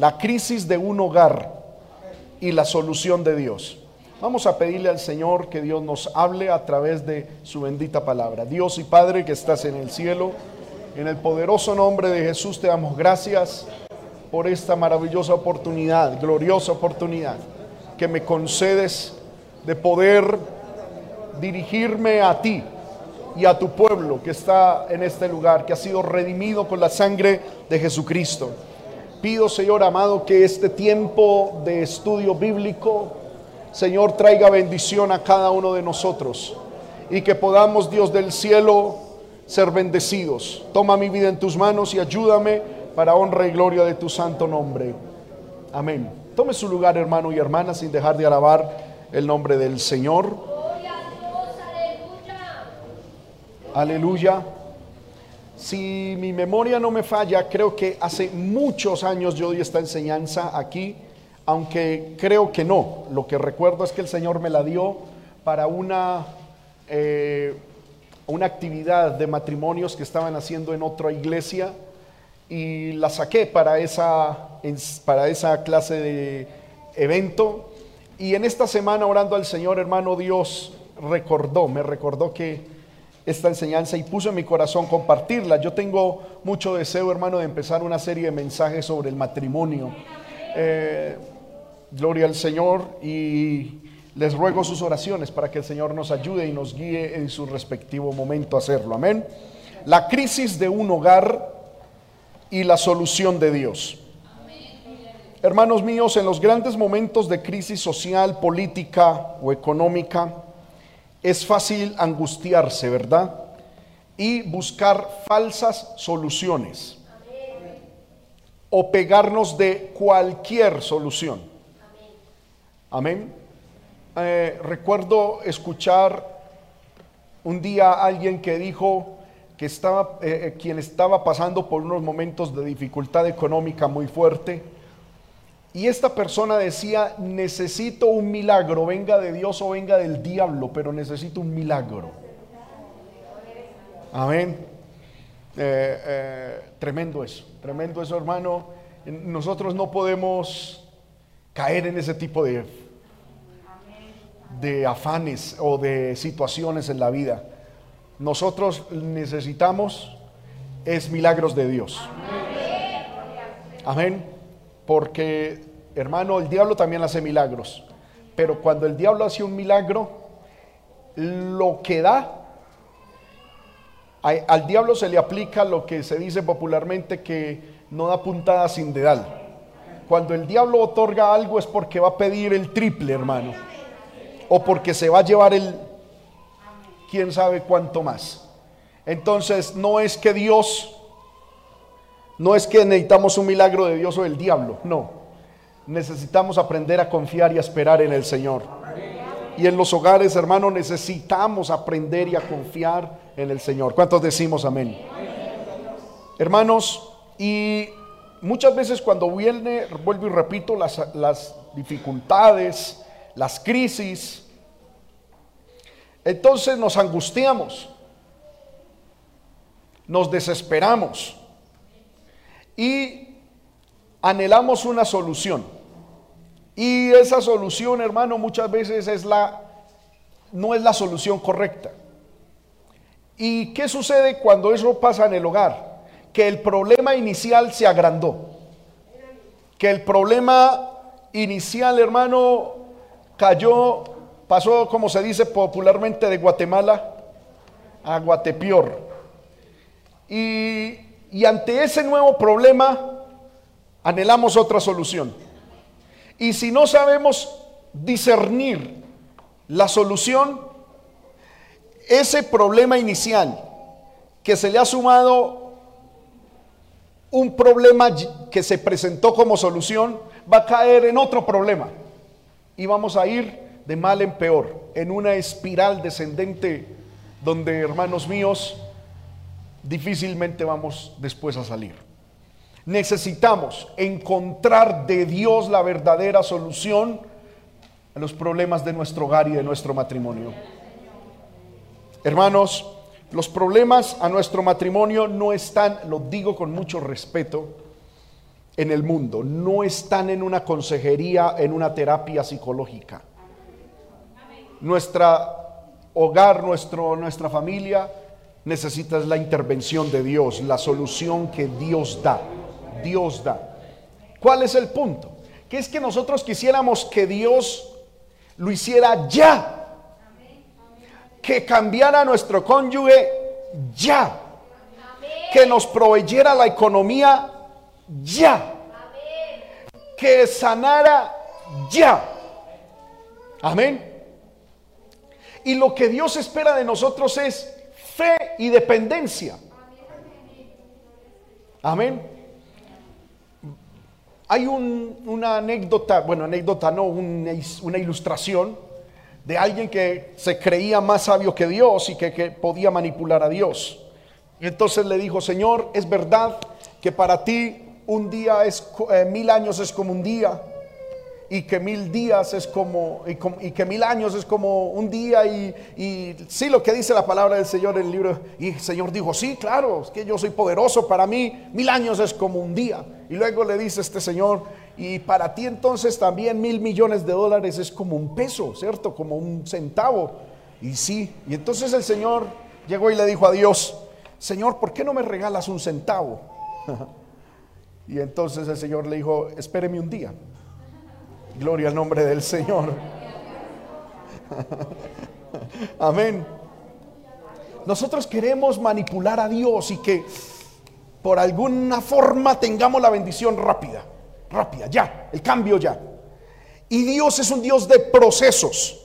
la crisis de un hogar y la solución de Dios. Vamos a pedirle al Señor que Dios nos hable a través de su bendita palabra. Dios y Padre que estás en el cielo, en el poderoso nombre de Jesús te damos gracias por esta maravillosa oportunidad, gloriosa oportunidad que me concedes de poder dirigirme a ti y a tu pueblo que está en este lugar, que ha sido redimido con la sangre de Jesucristo. Pido, Señor amado, que este tiempo de estudio bíblico, Señor, traiga bendición a cada uno de nosotros y que podamos, Dios del cielo, ser bendecidos. Toma mi vida en tus manos y ayúdame para honra y gloria de tu santo nombre. Amén. Tome su lugar, hermano y hermana, sin dejar de alabar el nombre del Señor. Aleluya. Si mi memoria no me falla, creo que hace muchos años yo di esta enseñanza aquí, aunque creo que no. Lo que recuerdo es que el Señor me la dio para una, eh, una actividad de matrimonios que estaban haciendo en otra iglesia y la saqué para esa, para esa clase de evento. Y en esta semana orando al Señor, hermano Dios, recordó, me recordó que esta enseñanza y puso en mi corazón compartirla. Yo tengo mucho deseo, hermano, de empezar una serie de mensajes sobre el matrimonio. Eh, gloria al Señor y les ruego sus oraciones para que el Señor nos ayude y nos guíe en su respectivo momento a hacerlo. Amén. La crisis de un hogar y la solución de Dios. Hermanos míos, en los grandes momentos de crisis social, política o económica, es fácil angustiarse, ¿verdad? Y buscar falsas soluciones. O pegarnos de cualquier solución. Amén. Eh, recuerdo escuchar un día a alguien que dijo que estaba, eh, eh, quien estaba pasando por unos momentos de dificultad económica muy fuerte y esta persona decía, necesito un milagro, venga de Dios o venga del diablo, pero necesito un milagro. Amén. Eh, eh, tremendo eso, tremendo eso hermano. Nosotros no podemos caer en ese tipo de, de afanes o de situaciones en la vida. Nosotros necesitamos es milagros de Dios. Amén porque, hermano, el diablo también hace milagros. Pero cuando el diablo hace un milagro, lo que da, al diablo se le aplica lo que se dice popularmente que no da puntada sin dedal. Cuando el diablo otorga algo es porque va a pedir el triple, hermano. O porque se va a llevar el quién sabe cuánto más. Entonces no es que Dios no es que necesitamos un milagro de Dios o del diablo, no. Necesitamos aprender a confiar y a esperar en el Señor. Y en los hogares, hermanos, necesitamos aprender y a confiar en el Señor. ¿Cuántos decimos amén? Hermanos, y muchas veces cuando viene, vuelvo y repito, las, las dificultades, las crisis, entonces nos angustiamos, nos desesperamos y anhelamos una solución. Y esa solución, hermano, muchas veces es la no es la solución correcta. ¿Y qué sucede cuando eso pasa en el hogar? Que el problema inicial se agrandó. Que el problema inicial, hermano, cayó, pasó, como se dice popularmente, de Guatemala a Guatepior. Y y ante ese nuevo problema anhelamos otra solución. Y si no sabemos discernir la solución, ese problema inicial que se le ha sumado un problema que se presentó como solución, va a caer en otro problema. Y vamos a ir de mal en peor, en una espiral descendente donde, hermanos míos, difícilmente vamos después a salir. Necesitamos encontrar de Dios la verdadera solución a los problemas de nuestro hogar y de nuestro matrimonio. Hermanos, los problemas a nuestro matrimonio no están, lo digo con mucho respeto, en el mundo, no están en una consejería, en una terapia psicológica. Nuestra hogar, nuestro, nuestra familia necesita la intervención de Dios, la solución que Dios da. Dios da. ¿Cuál es el punto? Que es que nosotros quisiéramos que Dios lo hiciera ya. Que cambiara nuestro cónyuge ya. Que nos proveyera la economía ya. Que sanara ya. Amén. Y lo que Dios espera de nosotros es fe y dependencia. Amén. Hay una anécdota, bueno, anécdota no, una, ilustración de alguien que se creía más sabio que Dios y que, podía manipular a Dios. Entonces le dijo, Señor, es verdad que para ti un día es, eh, mil años es como un día y que mil días es como, y, que mil años es como un día y, y, sí lo que dice la palabra del Señor en el libro y el Señor dijo sí claro es que yo soy poderoso para mí mil años es como un día y luego le dice este Señor y para ti entonces también mil millones de dólares es como un peso cierto como un centavo y sí y entonces el Señor llegó y le dijo a Dios Señor ¿por qué no me regalas un centavo? Y entonces el Señor le dijo, espéreme un día. Gloria al nombre del Señor. Amén. Nosotros queremos manipular a Dios y que por alguna forma tengamos la bendición rápida, rápida, ya, el cambio ya. Y Dios es un Dios de procesos.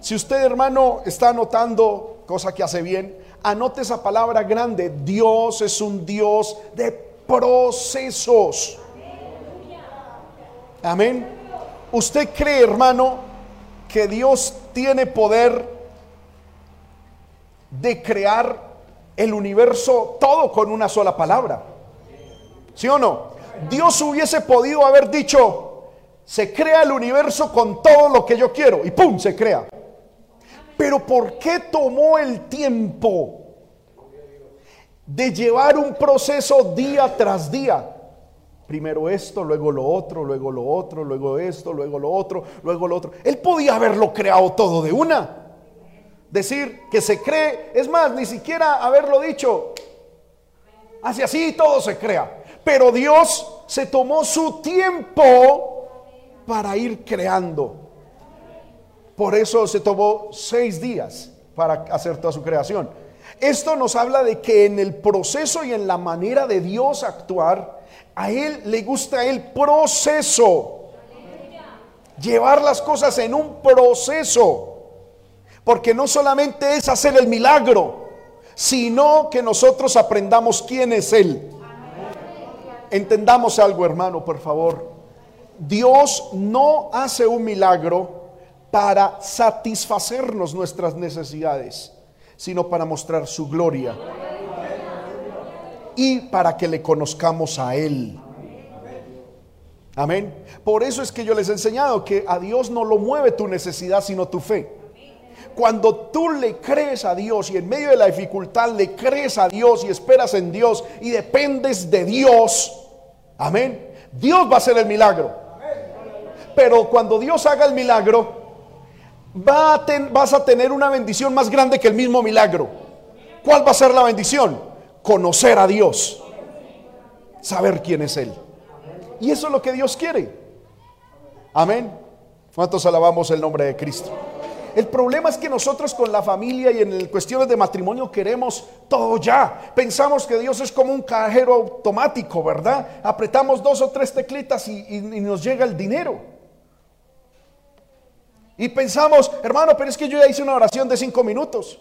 Si usted, hermano, está anotando, cosa que hace bien, anote esa palabra grande. Dios es un Dios de procesos. Amén. ¿Usted cree, hermano, que Dios tiene poder de crear el universo todo con una sola palabra? ¿Sí o no? Dios hubiese podido haber dicho, se crea el universo con todo lo que yo quiero y ¡pum! se crea. Pero ¿por qué tomó el tiempo de llevar un proceso día tras día. Primero esto, luego lo otro, luego lo otro, luego esto, luego lo otro, luego lo otro. Él podía haberlo creado todo de una. Decir que se cree, es más, ni siquiera haberlo dicho. Hace así todo se crea. Pero Dios se tomó su tiempo para ir creando. Por eso se tomó seis días para hacer toda su creación. Esto nos habla de que en el proceso y en la manera de Dios actuar, a Él le gusta el proceso. Llevar las cosas en un proceso. Porque no solamente es hacer el milagro, sino que nosotros aprendamos quién es Él. Entendamos algo, hermano, por favor. Dios no hace un milagro para satisfacernos nuestras necesidades sino para mostrar su gloria y para que le conozcamos a Él. Amén. Por eso es que yo les he enseñado que a Dios no lo mueve tu necesidad, sino tu fe. Cuando tú le crees a Dios y en medio de la dificultad le crees a Dios y esperas en Dios y dependes de Dios, amén, Dios va a hacer el milagro. Pero cuando Dios haga el milagro, vas a tener una bendición más grande que el mismo milagro. ¿Cuál va a ser la bendición? Conocer a Dios. Saber quién es Él. Y eso es lo que Dios quiere. Amén. ¿Cuántos alabamos el nombre de Cristo? El problema es que nosotros con la familia y en cuestiones de matrimonio queremos todo ya. Pensamos que Dios es como un cajero automático, ¿verdad? Apretamos dos o tres teclitas y nos llega el dinero. Y pensamos, hermano, pero es que yo ya hice una oración de cinco minutos.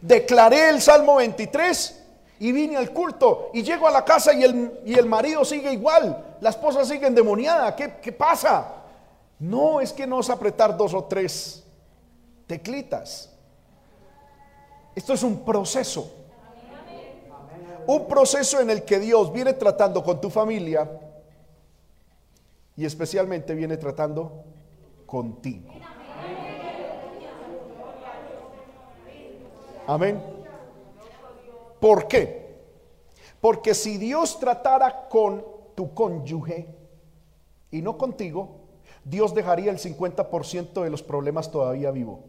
Declaré el Salmo 23 y vine al culto y llego a la casa y el, y el marido sigue igual, la esposa sigue endemoniada. ¿Qué, ¿Qué pasa? No, es que no es apretar dos o tres teclitas. Esto es un proceso. Un proceso en el que Dios viene tratando con tu familia y especialmente viene tratando contigo. Amén. ¿Por qué? Porque si Dios tratara con tu cónyuge y no contigo, Dios dejaría el 50% de los problemas todavía vivo.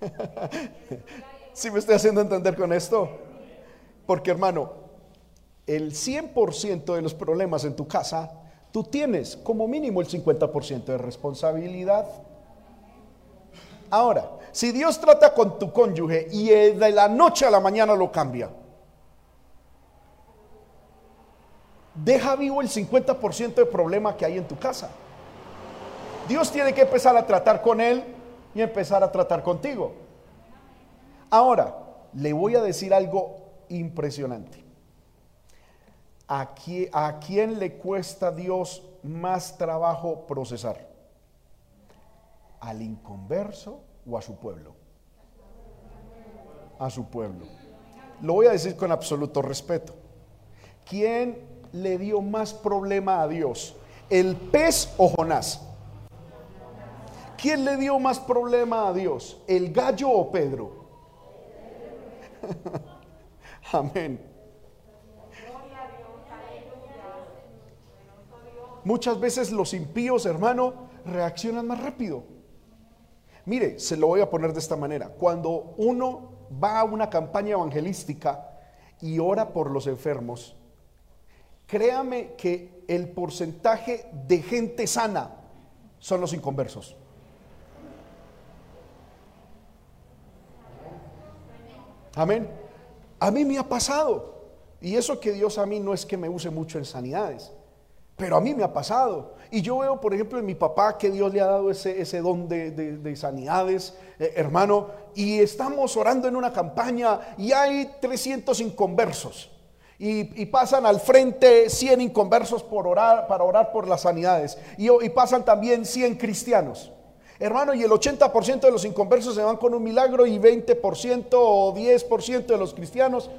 ¿Sí me estoy haciendo entender con esto? Porque hermano, el 100% de los problemas en tu casa, tú tienes como mínimo el 50% de responsabilidad. Ahora, si Dios trata con tu cónyuge y de la noche a la mañana lo cambia, deja vivo el 50% de problema que hay en tu casa. Dios tiene que empezar a tratar con él y empezar a tratar contigo. Ahora, le voy a decir algo impresionante. ¿A, ¿A quién le cuesta Dios más trabajo procesar? ¿Al inconverso o a su pueblo? A su pueblo. Lo voy a decir con absoluto respeto. ¿Quién le dio más problema a Dios? ¿El pez o Jonás? ¿Quién le dio más problema a Dios? ¿El gallo o Pedro? Amén. Muchas veces los impíos, hermano, reaccionan más rápido. Mire, se lo voy a poner de esta manera. Cuando uno va a una campaña evangelística y ora por los enfermos, créame que el porcentaje de gente sana son los inconversos. Amén. A mí me ha pasado. Y eso que Dios a mí no es que me use mucho en sanidades, pero a mí me ha pasado. Y yo veo, por ejemplo, en mi papá que Dios le ha dado ese, ese don de, sanidades, eh, hermano, y estamos orando en una campaña y hay 300 inconversos y, pasan al frente 100 inconversos por orar, para orar por las sanidades. Y, pasan también 100 cristianos. Hermano, y el 80% de los inconversos se van con un milagro y 20% o 10% de los cristianos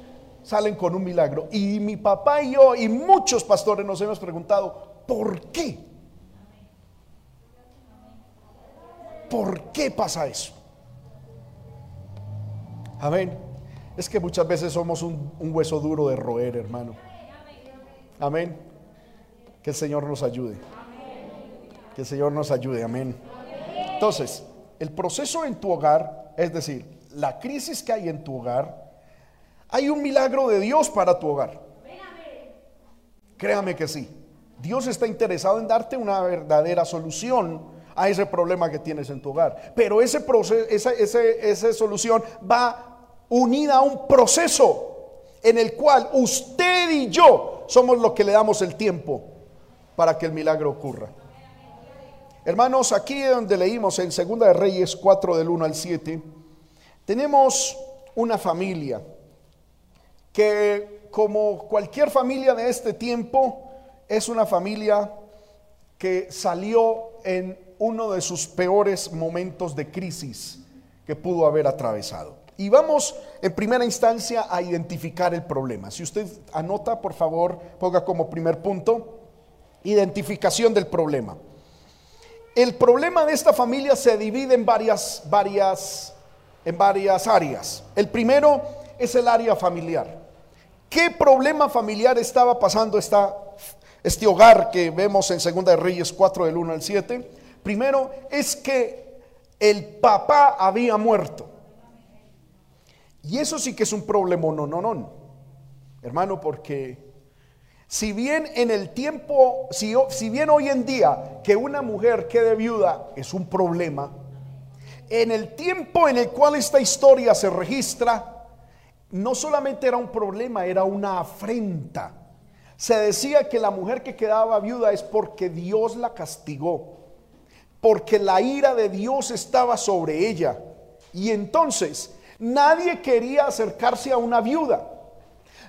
salen con un milagro. Y mi papá y yo y muchos pastores nos hemos preguntado, ¿por qué? ¿Por qué pasa eso? Amén. Es que muchas veces somos un, hueso duro de roer, hermano. Amén. Que el Señor nos ayude. Que el Señor nos ayude. Amén. Entonces, el proceso en tu hogar, es decir, la crisis que hay en tu hogar, hay un milagro de Dios para tu hogar. Créame que sí. Dios está interesado en darte una verdadera solución a ese problema que tienes en tu hogar. Pero ese proceso, esa, esa solución va unida a un proceso en el cual usted y yo somos los que le damos el tiempo para que el milagro ocurra. Hermanos, aquí donde leímos en Segunda de Reyes 4 del 1 al 7, tenemos una familia que como cualquier familia de este tiempo es una familia que salió en uno de sus peores momentos de crisis que pudo haber atravesado. Y vamos en primera instancia a identificar el problema. Si usted anota, por favor, ponga como primer punto, identificación del problema. El problema de esta familia se divide en varias, varias, en varias áreas. El primero es el área familiar. ¿Qué problema familiar estaba pasando esta, este hogar que vemos en Segunda de Reyes 4 del 1 al 7? Primero es que el papá había muerto. Y eso sí que es un problema, no, no, no. Hermano, porque si bien en el tiempo, si, si bien hoy en día que una mujer quede viuda es un problema, en el tiempo en el cual esta historia se registra, no solamente era un problema, era una afrenta. Se decía que la mujer que quedaba viuda es porque Dios la castigó, porque la ira de Dios estaba sobre ella. Y entonces Nadie quería acercarse a una viuda.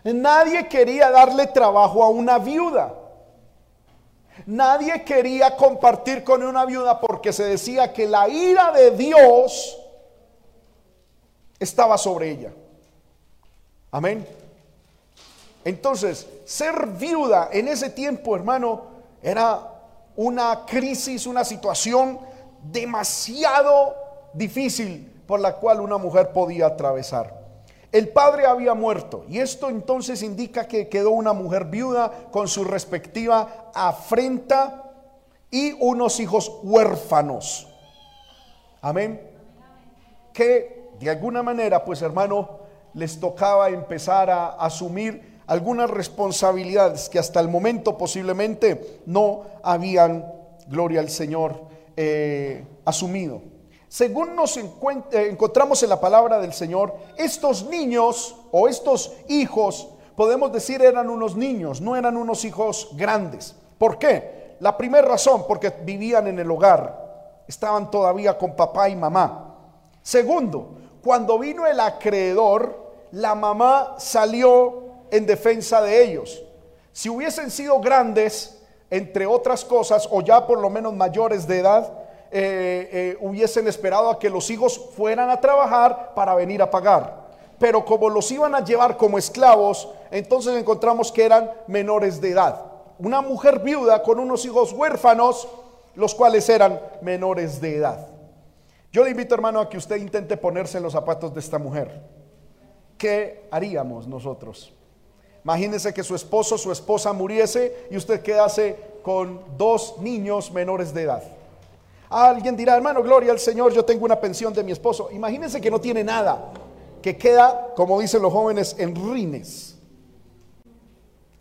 Nadie quería darle trabajo a una viuda. Nadie quería compartir con una viuda porque se decía que la ira de Dios estaba sobre ella. Amén. Entonces, ser viuda en ese tiempo, hermano, era una crisis, una situación demasiado difícil por la cual una mujer podía atravesar. El padre había muerto y esto entonces indica que quedó una mujer viuda con su respectiva afrenta y unos hijos huérfanos. Amén. Que de alguna manera, pues hermano, les tocaba empezar a asumir algunas responsabilidades que hasta el momento posiblemente no habían, gloria al Señor, eh, asumido. Según nos eh, encontramos en la palabra del Señor, estos niños o estos hijos, podemos decir, eran unos niños, no eran unos hijos grandes. ¿Por qué? La primera razón, porque vivían en el hogar, estaban todavía con papá y mamá. Segundo, cuando vino el acreedor, la mamá salió en defensa de ellos. Si hubiesen sido grandes, entre otras cosas, o ya por lo menos mayores de edad, eh, eh, hubiesen esperado a que los hijos fueran a trabajar para venir a pagar. Pero como los iban a llevar como esclavos, entonces encontramos que eran menores de edad. Una mujer viuda con unos hijos huérfanos, los cuales eran menores de edad. Yo le invito, hermano, a que usted intente ponerse en los zapatos de esta mujer. ¿Qué haríamos nosotros? Imagínese que su esposo, su esposa muriese y usted quedase con dos niños menores de edad. Alguien dirá, hermano, gloria al Señor, yo tengo una pensión de mi esposo. Imagínese que no tiene nada, que queda, como dicen los jóvenes, en rines.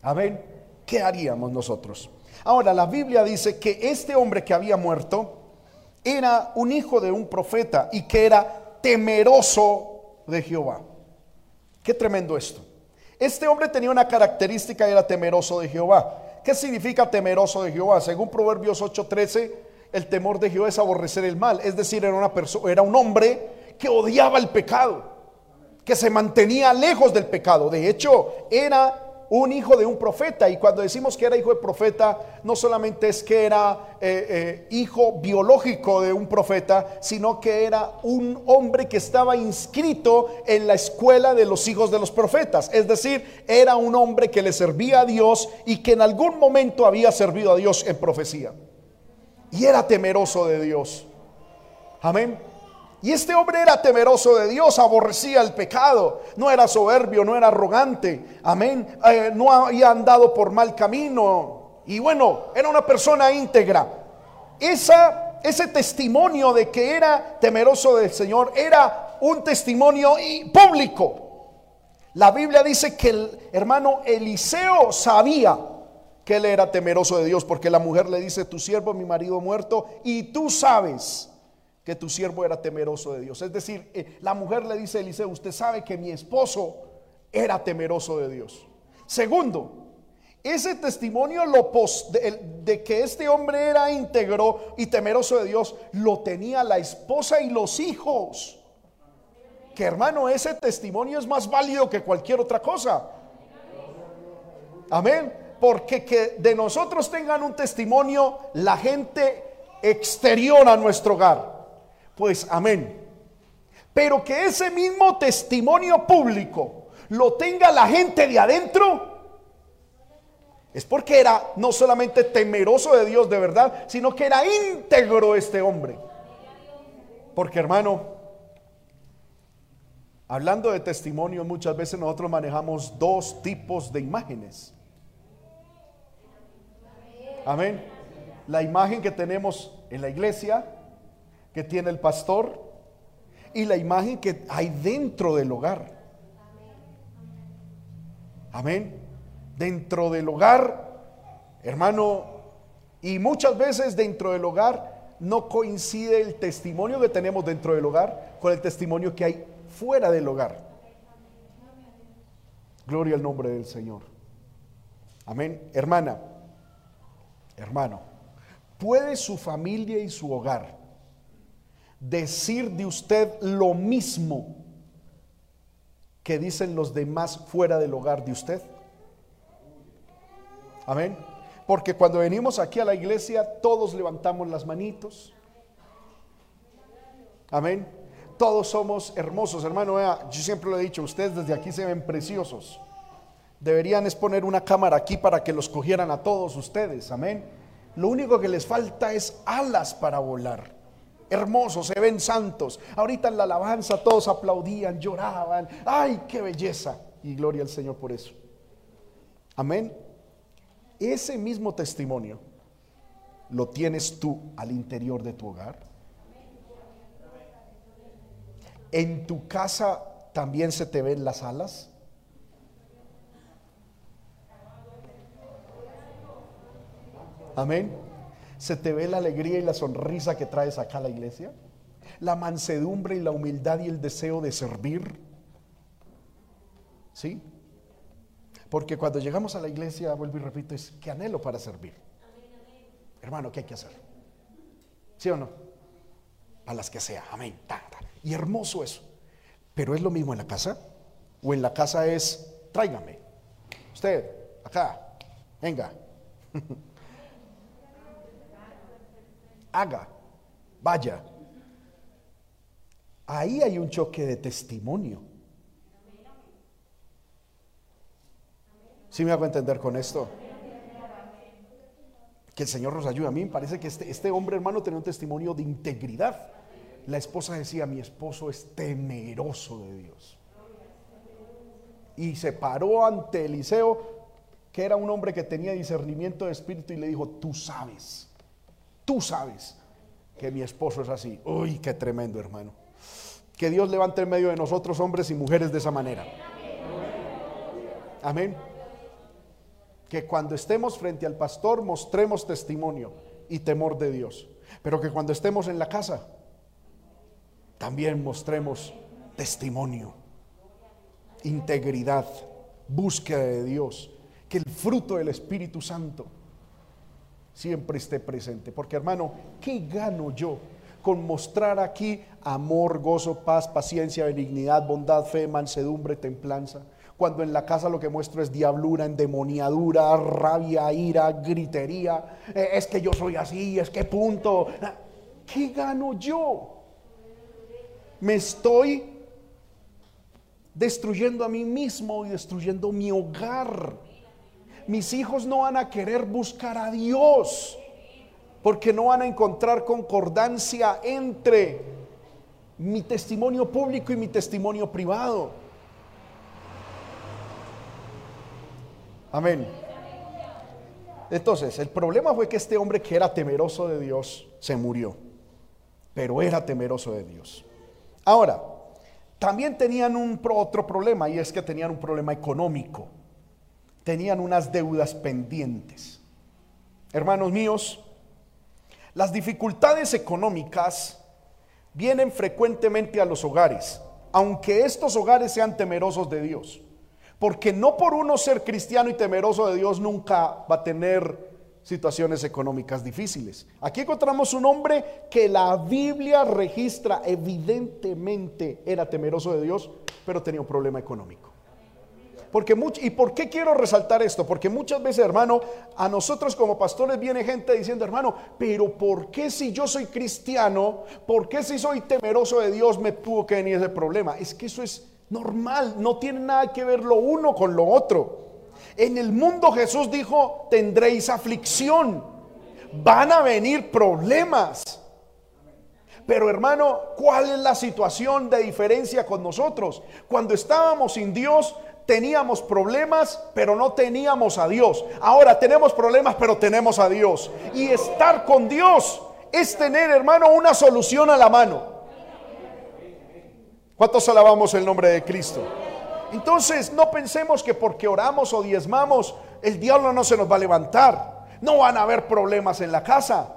Amén. ¿Qué haríamos nosotros? Ahora, la Biblia dice que este hombre que había muerto era un hijo de un profeta y que era temeroso de Jehová. Qué tremendo esto. Este hombre tenía una característica, era temeroso de Jehová. ¿Qué significa temeroso de Jehová? Según Proverbios 8:13, el temor de Jehová es aborrecer el mal. Es decir, era, una era un hombre que odiaba el pecado, que se mantenía lejos del pecado. De hecho, era un hijo de un profeta. Y cuando decimos que era hijo de profeta, no solamente es que era eh, eh, hijo biológico de un profeta, sino que era un hombre que estaba inscrito en la escuela de los hijos de los profetas. Es decir, era un hombre que le servía a Dios y que en algún momento había servido a Dios en profecía. Y era temeroso de Dios. Amén. Y este hombre era temeroso de Dios, aborrecía el pecado, no era soberbio, no era arrogante, amén, eh, no había andado por mal camino. Y bueno, era una persona íntegra. Esa, ese testimonio de que era temeroso del Señor era un testimonio público. La Biblia dice que el hermano Eliseo sabía que él era temeroso de Dios porque la mujer le dice, tu siervo, mi marido muerto, y tú sabes que tu siervo era temeroso de Dios. Es decir, eh, la mujer le dice a Eliseo, usted sabe que mi esposo era temeroso de Dios. Segundo, ese testimonio lo de, de, que este hombre era íntegro y temeroso de Dios lo tenía la esposa y los hijos. Que hermano, ese testimonio es más válido que cualquier otra cosa. Amén. Porque que de nosotros tengan un testimonio la gente exterior a nuestro hogar pues amén. Pero que ese mismo testimonio público lo tenga la gente de adentro, es porque era no solamente temeroso de Dios de verdad, sino que era íntegro este hombre. Porque hermano, hablando de testimonio, muchas veces nosotros manejamos dos tipos de imágenes. Amén. La imagen que tenemos en la iglesia que tiene el pastor y la imagen que hay dentro del hogar. Amén. Dentro del hogar, hermano, y muchas veces dentro del hogar no coincide el testimonio que tenemos dentro del hogar con el testimonio que hay fuera del hogar. Gloria al nombre del Señor. Amén. Hermana, hermano, ¿puede su familia y su hogar decir de usted lo mismo que dicen los demás fuera del hogar de usted? Amén. Porque cuando venimos aquí a la iglesia, todos levantamos las manitos. Amén. Todos somos hermosos, hermano. Yo siempre lo he dicho, ustedes desde aquí se ven preciosos. Deberían es poner una cámara aquí para que los cogieran a todos ustedes. Amén. Lo único que les falta es alas para volar. Hermosos, se ven santos. Ahorita en la alabanza todos aplaudían, lloraban. ¡Ay, qué belleza! Y gloria al Señor por eso. Amén. Ese mismo testimonio lo tienes tú al interior de tu hogar. En tu casa también se te ven las alas. Amén. ¿Se te ve la alegría y la sonrisa que traes acá a la iglesia? La mansedumbre y la humildad y el deseo de servir. ¿Sí? Porque cuando llegamos a la iglesia, vuelvo y repito, es que anhelo para servir. Hermano, ¿qué hay que hacer? ¿Sí o no? A las que sea, amén. Y hermoso eso. Pero es lo mismo en la casa. O en la casa es, tráigame. Usted, acá, venga. haga, vaya. Ahí hay un choque de testimonio. ¿Sí me hago entender con esto? Que el Señor nos ayude. A mí me parece que este, este hombre hermano tenía un testimonio de integridad. La esposa decía, mi esposo es temeroso de Dios. Y se paró ante Eliseo, que era un hombre que tenía discernimiento de espíritu, y le dijo, tú sabes Tú sabes que mi esposo es así. Uy, qué tremendo, hermano. Que Dios levante en medio de nosotros hombres y mujeres de esa manera. Amén. Que cuando estemos frente al pastor mostremos testimonio y temor de Dios. Pero que cuando estemos en la casa también mostremos testimonio, integridad, búsqueda de Dios. Que el fruto del Espíritu Santo siempre esté presente. Porque hermano, ¿qué gano yo con mostrar aquí amor, gozo, paz, paciencia, benignidad, bondad, fe, mansedumbre, templanza? Cuando en la casa lo que muestro es diablura, endemoniadura, rabia, ira, gritería. Eh, es que yo soy así, es que punto. ¿Qué gano yo? Me estoy destruyendo a mí mismo y destruyendo mi hogar mis hijos no van a querer buscar a Dios porque no van a encontrar concordancia entre mi testimonio público y mi testimonio privado. Amén. Entonces, el problema fue que este hombre que era temeroso de Dios se murió, pero era temeroso de Dios. Ahora, también tenían un otro problema y es que tenían un problema económico tenían unas deudas pendientes. Hermanos míos, las dificultades económicas vienen frecuentemente a los hogares, aunque estos hogares sean temerosos de Dios. Porque no por uno ser cristiano y temeroso de Dios nunca va a tener situaciones económicas difíciles. Aquí encontramos un hombre que la Biblia registra evidentemente era temeroso de Dios, pero tenía un problema económico. Porque ¿Y por qué quiero resaltar esto? Porque muchas veces, hermano, a nosotros como pastores viene gente diciendo, hermano, pero ¿por qué si yo soy cristiano, por qué si soy temeroso de Dios me tuvo que venir ese problema? Es que eso es normal, no tiene nada que ver lo uno con lo otro. En el mundo Jesús dijo, tendréis aflicción, van a venir problemas. Pero hermano, ¿cuál es la situación de diferencia con nosotros? Cuando estábamos sin Dios, teníamos problemas, pero no teníamos a Dios. Ahora tenemos problemas, pero tenemos a Dios. Y estar con Dios es tener, hermano, una solución a la mano. ¿Cuántos alabamos el nombre de Cristo? Entonces, no pensemos que porque oramos o diezmamos, el diablo no se nos va a levantar. No van a haber problemas en la casa.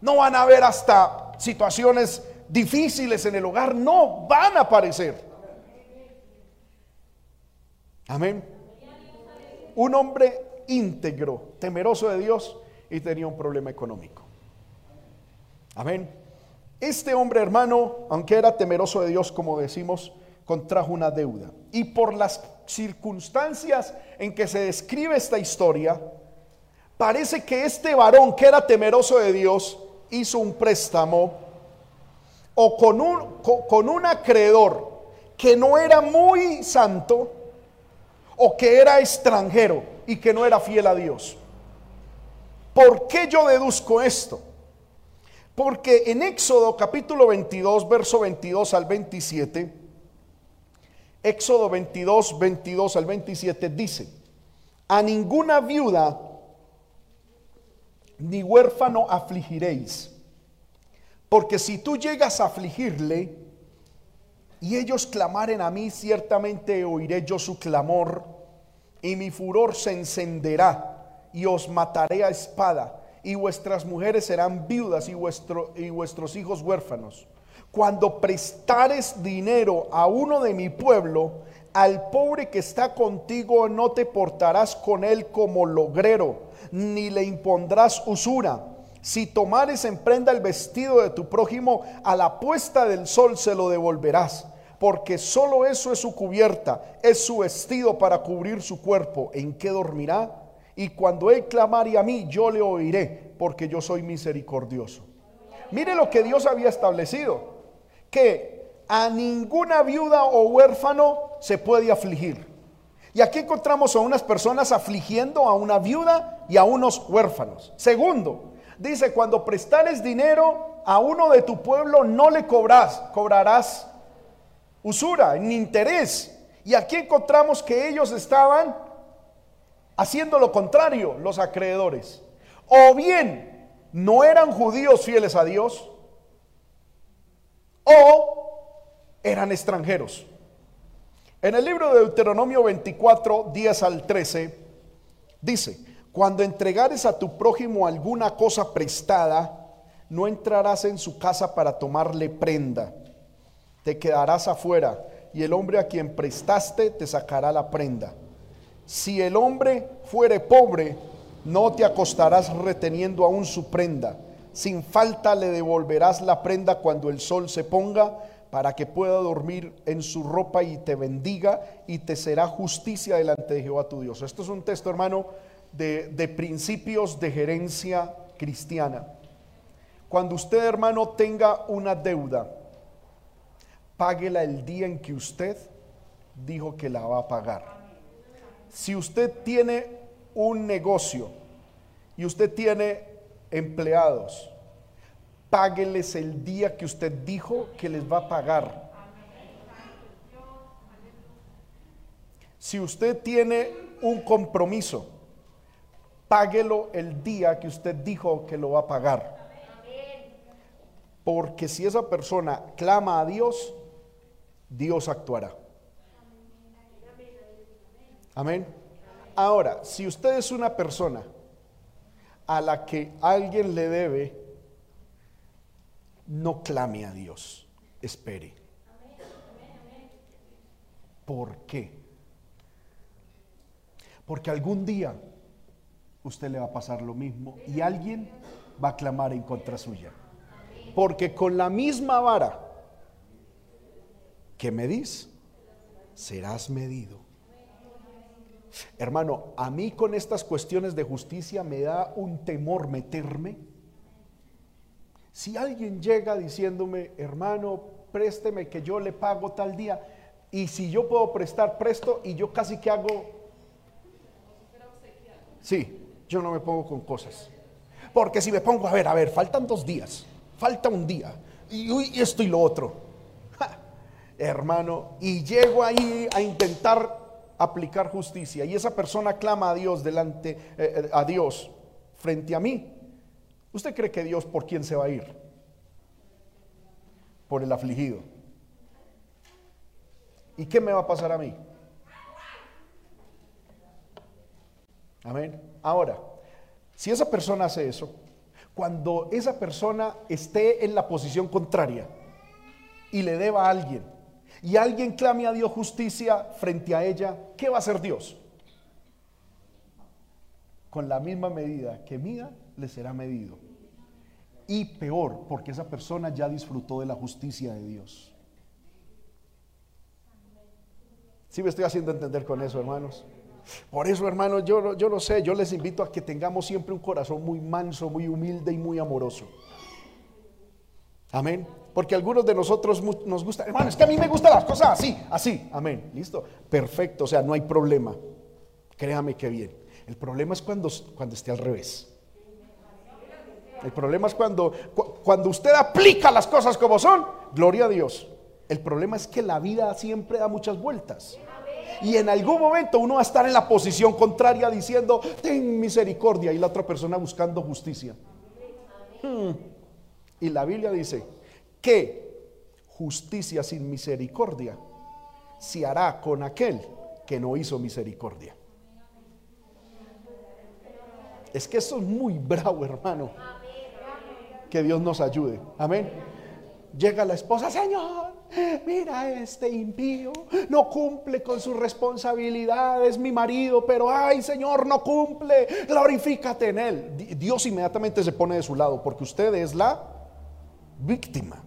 No van a haber hasta situaciones difíciles en el hogar. No, van a aparecer. Amén. Un hombre íntegro, temeroso de Dios y tenía un problema económico. Amén. Este hombre hermano, aunque era temeroso de Dios, como decimos, contrajo una deuda. Y por las circunstancias en que se describe esta historia, parece que este varón que era temeroso de Dios hizo un préstamo o con un, un acreedor que no era muy santo, o que era extranjero y que no era fiel a Dios. ¿Por qué yo deduzco esto? Porque en Éxodo capítulo 22, verso 22 al 27, Éxodo 22, 22 al 27 dice, a ninguna viuda ni huérfano afligiréis, porque si tú llegas a afligirle y ellos clamaren a mí, ciertamente oiré yo su clamor y mi furor se encenderá y os mataré a espada y vuestras mujeres serán viudas y, vuestro, y vuestros hijos huérfanos. Cuando prestares dinero a uno de mi pueblo, al pobre que está contigo no te portarás con él como logrero, ni le impondrás usura. Si tomares en prenda el vestido de tu prójimo, a la puesta del sol se lo devolverás, porque solo eso es su cubierta, es su vestido para cubrir su cuerpo. ¿En qué dormirá? y cuando él clamare a mí, yo le oiré, porque yo soy misericordioso. Mire lo que Dios había establecido, que a ninguna viuda o huérfano se puede afligir. Y aquí encontramos a unas personas afligiendo a una viuda y a unos huérfanos. Segundo, dice, cuando prestares dinero a uno de tu pueblo, no le cobras, cobrarás usura, en interés. Y aquí encontramos que ellos estaban haciendo lo contrario los acreedores. O bien no eran judíos fieles a Dios, o eran extranjeros. En el libro de Deuteronomio 24, 10 al 13, dice, cuando entregares a tu prójimo alguna cosa prestada, no entrarás en su casa para tomarle prenda, te quedarás afuera, y el hombre a quien prestaste te sacará la prenda si el hombre fuere pobre, no te acostarás reteniendo aún su prenda. Sin falta le devolverás la prenda cuando el sol se ponga, para que pueda dormir en su ropa y te bendiga y te será justicia delante de Jehová tu Dios. Esto es un texto, hermano, de, principios de gerencia cristiana. Cuando usted, hermano, tenga una deuda, páguela el día en que usted dijo que la va a pagar si usted tiene un negocio y usted tiene empleados, págueles el día que usted dijo que les va a pagar. Si usted tiene un compromiso, páguelo el día que usted dijo que lo va a pagar. Porque si esa persona clama a Dios, Dios actuará. Amén. Ahora, si usted es una persona a la que alguien le debe, no clame a Dios, espere. ¿Por qué? Porque algún día usted le va a pasar lo mismo y alguien va a clamar en contra suya. Porque con la misma vara que medís, serás medido. Hermano, a mí con estas cuestiones de justicia me da un temor meterme. Si alguien llega diciéndome, hermano, présteme que yo le pago tal día, y si yo puedo prestar, presto, y yo casi que hago... Sí, yo no me pongo con cosas. Porque si me pongo, a ver, a ver, faltan dos días, falta un día, y, esto y lo otro. hermano, y llego ahí a intentar aplicar justicia y esa persona clama a Dios delante eh, eh, a Dios frente a mí, ¿usted cree que Dios por quién se va a ir? Por el afligido. ¿Y qué me va a pasar a mí? Amén. Ahora, si esa persona hace eso, cuando esa persona esté en la posición contraria y le deba a alguien, y alguien clame a Dios justicia frente a ella, ¿qué va a hacer Dios? Con la misma medida que mida, le será medido. Y peor, porque esa persona ya disfrutó de la justicia de Dios. ¿Sí me estoy haciendo entender con eso, hermanos? Por eso, hermanos, yo, yo no sé, yo les invito a que tengamos siempre un corazón muy manso, muy humilde y muy amoroso. Amén. Porque algunos de nosotros nos gusta, hermano, es que a mí me gustan las cosas así, así. Amén. Listo. Perfecto. O sea, no hay problema. Créame que bien. El problema es cuando, cuando esté al revés. El problema es cuando, cuando usted aplica las cosas como son, gloria a Dios. El problema es que la vida siempre da muchas vueltas. Y en algún momento uno va a estar en la posición contraria diciendo, ten misericordia, y la otra persona buscando justicia. Hmm. Y la Biblia dice que justicia sin misericordia se hará con aquel que no hizo misericordia. Es que eso es muy bravo, hermano. Que Dios nos ayude. Amén. Llega la esposa, Señor, mira este impío, no cumple con sus responsabilidades, mi marido, pero ay Señor, no cumple, glorifícate en él. Dios inmediatamente se pone de su lado porque usted es la víctima.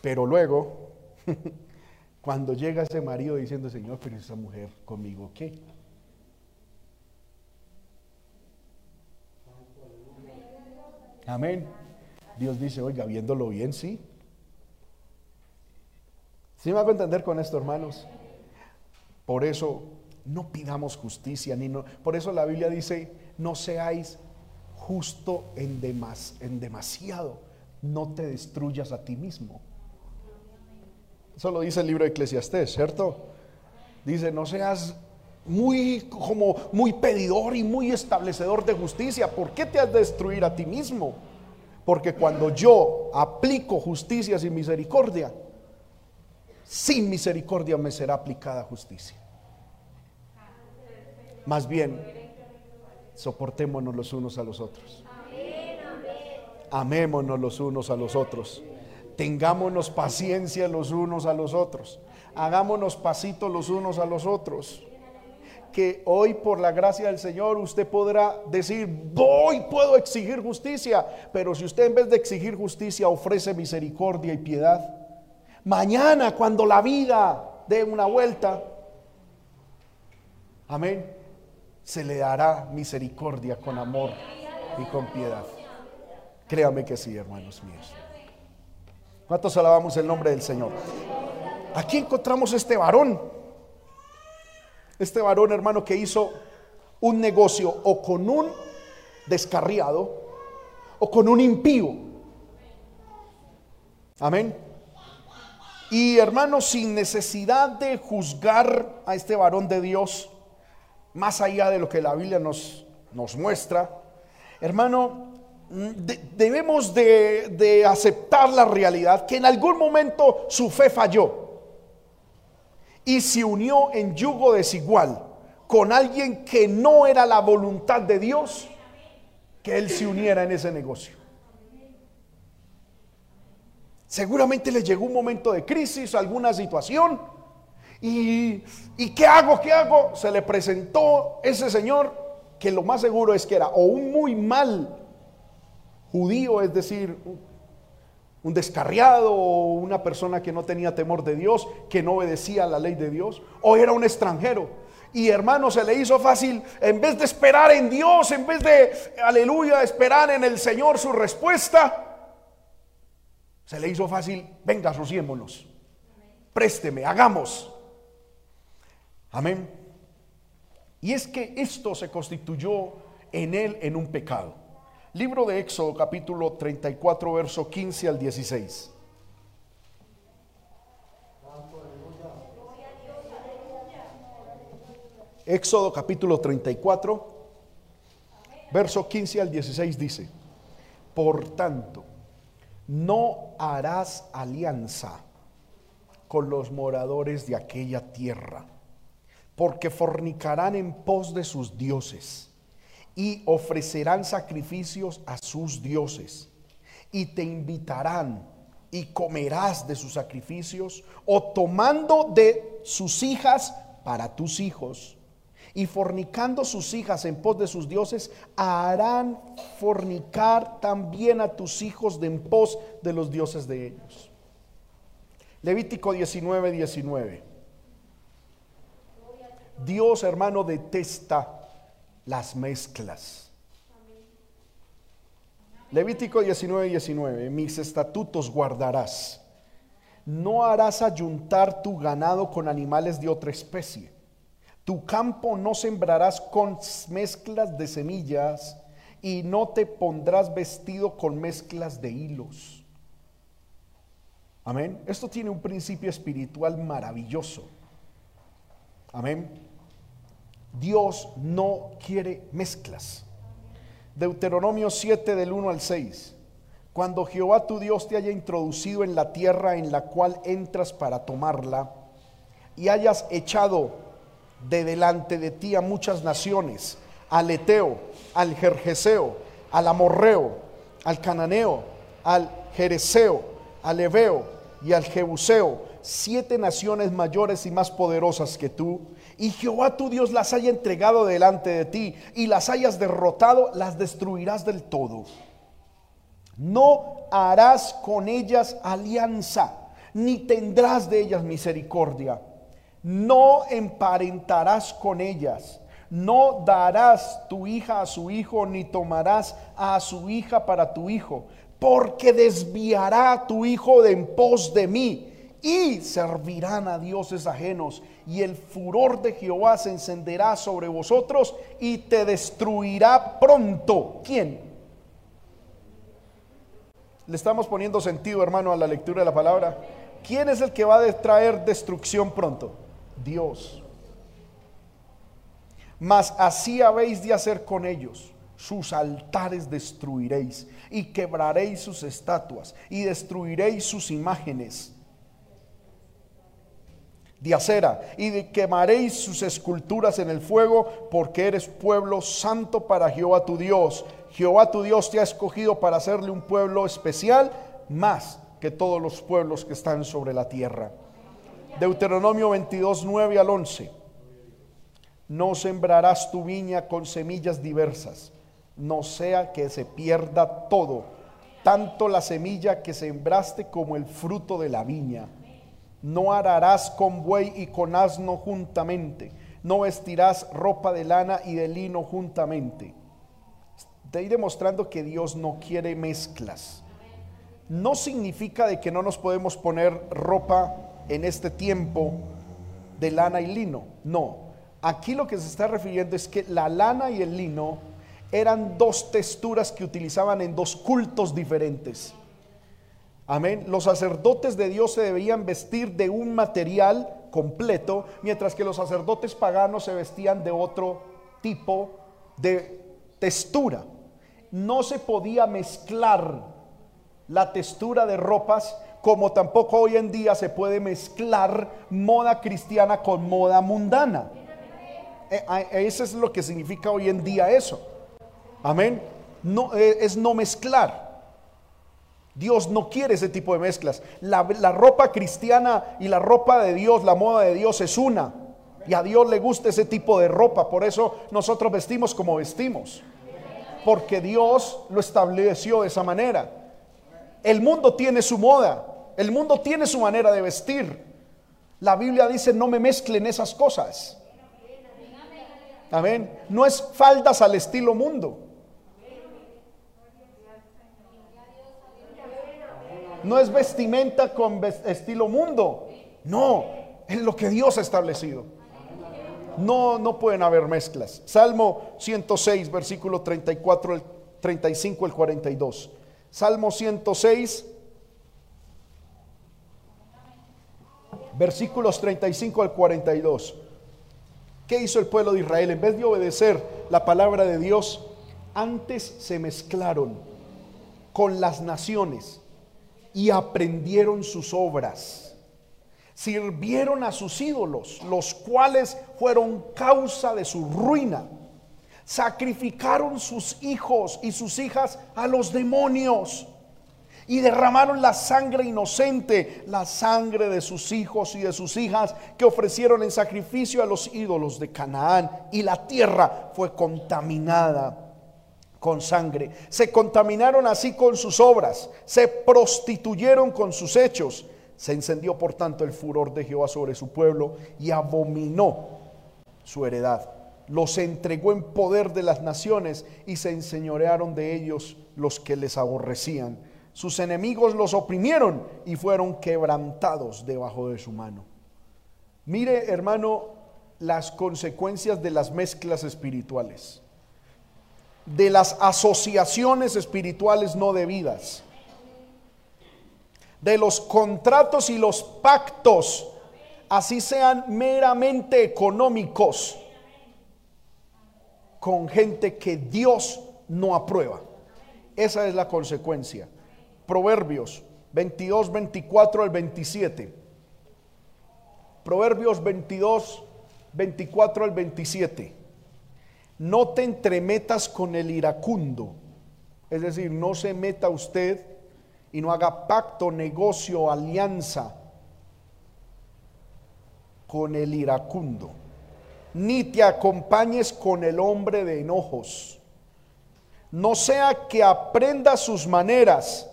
Pero luego, cuando llega ese marido diciendo, Señor, pero esa mujer conmigo, ¿qué? Amén. Dios dice, oiga, viéndolo bien, sí. ¿Sí me hago entender con esto, hermanos? Por eso no pidamos justicia, ni no, por eso la Biblia dice, no seáis justo en, demas, en demasiado, no te destruyas a ti mismo. Eso lo dice el libro de Eclesiastés, ¿cierto? Dice, no seas muy como muy pedidor y muy establecedor de justicia. ¿Por qué te has de destruir a ti mismo? Porque cuando yo aplico justicia sin misericordia, sin misericordia me será aplicada justicia. Más bien, soportémonos los unos a los otros. Amémonos los unos a los otros. Tengámonos paciencia los unos a los otros. Hagámonos pasitos los unos a los otros que hoy por la gracia del Señor usted podrá decir, voy, puedo exigir justicia, pero si usted en vez de exigir justicia ofrece misericordia y piedad, mañana cuando la vida dé una vuelta, amén, se le dará misericordia con amor y con piedad. Créame que sí, hermanos míos. ¿Cuántos alabamos el nombre del Señor? Aquí encontramos este varón este varón, hermano, que hizo un negocio o con un descarriado o con un impío. Amén. Y hermano, sin necesidad de juzgar a este varón de Dios, más allá de lo que la Biblia nos, nos muestra, hermano, debemos de, de aceptar la realidad que en algún momento su fe falló y se unió en yugo desigual con alguien que no era la voluntad de Dios que él se uniera en ese negocio. Seguramente le llegó un momento de crisis, alguna situación. ¿Y, ¿Y qué hago? ¿Qué hago? Se le presentó ese señor que lo más seguro es que era o un muy mal judío, es decir, un descarriado o una persona que no tenía temor de Dios, que no obedecía a la ley de Dios, o era un extranjero. Y hermano, se le hizo fácil, en vez de esperar en Dios, en vez de, aleluya, esperar en el Señor su respuesta, se le hizo fácil, venga, asociémonos, présteme, hagamos. Amén. Y es que esto se constituyó en él en un pecado. Libro de Éxodo capítulo 34, verso 15 al 16. Éxodo capítulo 34, verso 15 al 16 dice, por tanto, no harás alianza con los moradores de aquella tierra, porque fornicarán en pos de sus dioses y ofrecerán sacrificios a sus dioses y te invitarán y comerás de sus sacrificios o tomando de sus hijas para tus hijos y fornicando sus hijas en pos de sus dioses, harán fornicar también a tus hijos de en pos de los dioses de ellos. Levítico 19, 19. Dios, hermano, detesta las mezclas. Levítico 19, 19, mis estatutos guardarás. No harás ayuntar tu ganado con animales de otra especie. Tu campo no sembrarás con mezclas de semillas y no te pondrás vestido con mezclas de hilos. Amén. Esto tiene un principio espiritual maravilloso. Amén. Dios no quiere mezclas. Deuteronomio 7 del 1 al 6. Cuando Jehová tu Dios te haya introducido en la tierra en la cual entras para tomarla, y hayas echado de delante de ti a muchas naciones, al Eteo, al Jerjeseo, al Amorreo, al Cananeo, al Jereseo, al Ebeo y al Jebuseo, siete naciones mayores y más poderosas que tú, y Jehová tu Dios las haya entregado delante de ti y las hayas derrotado, las destruirás del todo. No harás con ellas alianza, ni tendrás de ellas misericordia. No emparentarás con ellas. No darás tu hija a su hijo, ni tomarás a su hija para tu hijo, porque desviará tu hijo de en pos de mí y servirán a dioses ajenos, y el furor de Jehová se encenderá sobre vosotros y te destruirá pronto. ¿Quién? Le estamos poniendo sentido, hermano, a la lectura de la palabra. ¿Quién es el que va a traer destrucción pronto? Dios. Mas así habéis de hacer con ellos. Sus altares destruiréis y quebraréis sus estatuas y destruiréis sus imágenes de acera y de quemaréis sus esculturas en el fuego porque eres pueblo santo para Jehová tu Dios. Jehová tu Dios te ha escogido para hacerle un pueblo especial más que todos los pueblos que están sobre la tierra. Deuteronomio 22, 9 al 11. No sembrarás tu viña con semillas diversas, no sea que se pierda todo, tanto la semilla que sembraste como el fruto de la viña no ararás con buey y con asno juntamente. No vestirás ropa de lana y de lino juntamente. Estoy demostrando que Dios no quiere mezclas. No significa de que no nos podemos poner ropa en este tiempo de lana y lino. No. Aquí lo que se está refiriendo es que la lana y el lino eran dos texturas que utilizaban en dos cultos diferentes. Amén. Los sacerdotes de Dios se debían vestir de un material completo, mientras que los sacerdotes paganos se vestían de otro tipo de textura. No se podía mezclar la textura de ropas como tampoco hoy en día se puede mezclar moda cristiana con moda mundana. Eh, eso es lo que significa hoy en día eso. Amén. No, eh, es no mezclar. Dios no quiere ese tipo de mezclas. La, ropa cristiana y la ropa de Dios, la moda de Dios es una. Y a Dios le gusta ese tipo de ropa. Por eso nosotros vestimos como vestimos. Porque Dios lo estableció de esa manera. El mundo tiene su moda. El mundo tiene su manera de vestir. La Biblia dice no me mezclen esas cosas. Amén. No es faldas al estilo mundo. no es vestimenta con estilo mundo. No, es lo que Dios ha establecido. No, no pueden haber mezclas. Salmo 106, versículo 34, el 35, el 42. Salmo 106, versículos 35 al 42. ¿Qué hizo el pueblo de Israel? En vez de obedecer la palabra de Dios, antes se mezclaron con las naciones y aprendieron sus obras. Sirvieron a sus ídolos, los cuales fueron causa de su ruina. Sacrificaron sus hijos y sus hijas a los demonios y derramaron la sangre inocente, la sangre de sus hijos y de sus hijas que ofrecieron en sacrificio a los ídolos de Canaán y la tierra fue contaminada con sangre. Se contaminaron así con sus obras, se prostituyeron con sus hechos. Se encendió por tanto el furor de Jehová sobre su pueblo y abominó su heredad. Los entregó en poder de las naciones y se enseñorearon de ellos los que les aborrecían. Sus enemigos los oprimieron y fueron quebrantados debajo de su mano. Mire, hermano, las consecuencias de las mezclas espirituales. de las asociaciones espirituales no debidas, de los contratos y los pactos, así sean meramente económicos, con gente que Dios no aprueba. Esa es la consecuencia. Proverbios 22, 24 al 27. Proverbios 22, 24 al 27. No te entremetas con el iracundo. Es decir, no se meta usted y no haga pacto, negocio, alianza con el iracundo. Ni te acompañes con el hombre de enojos. No sea que aprendas sus maneras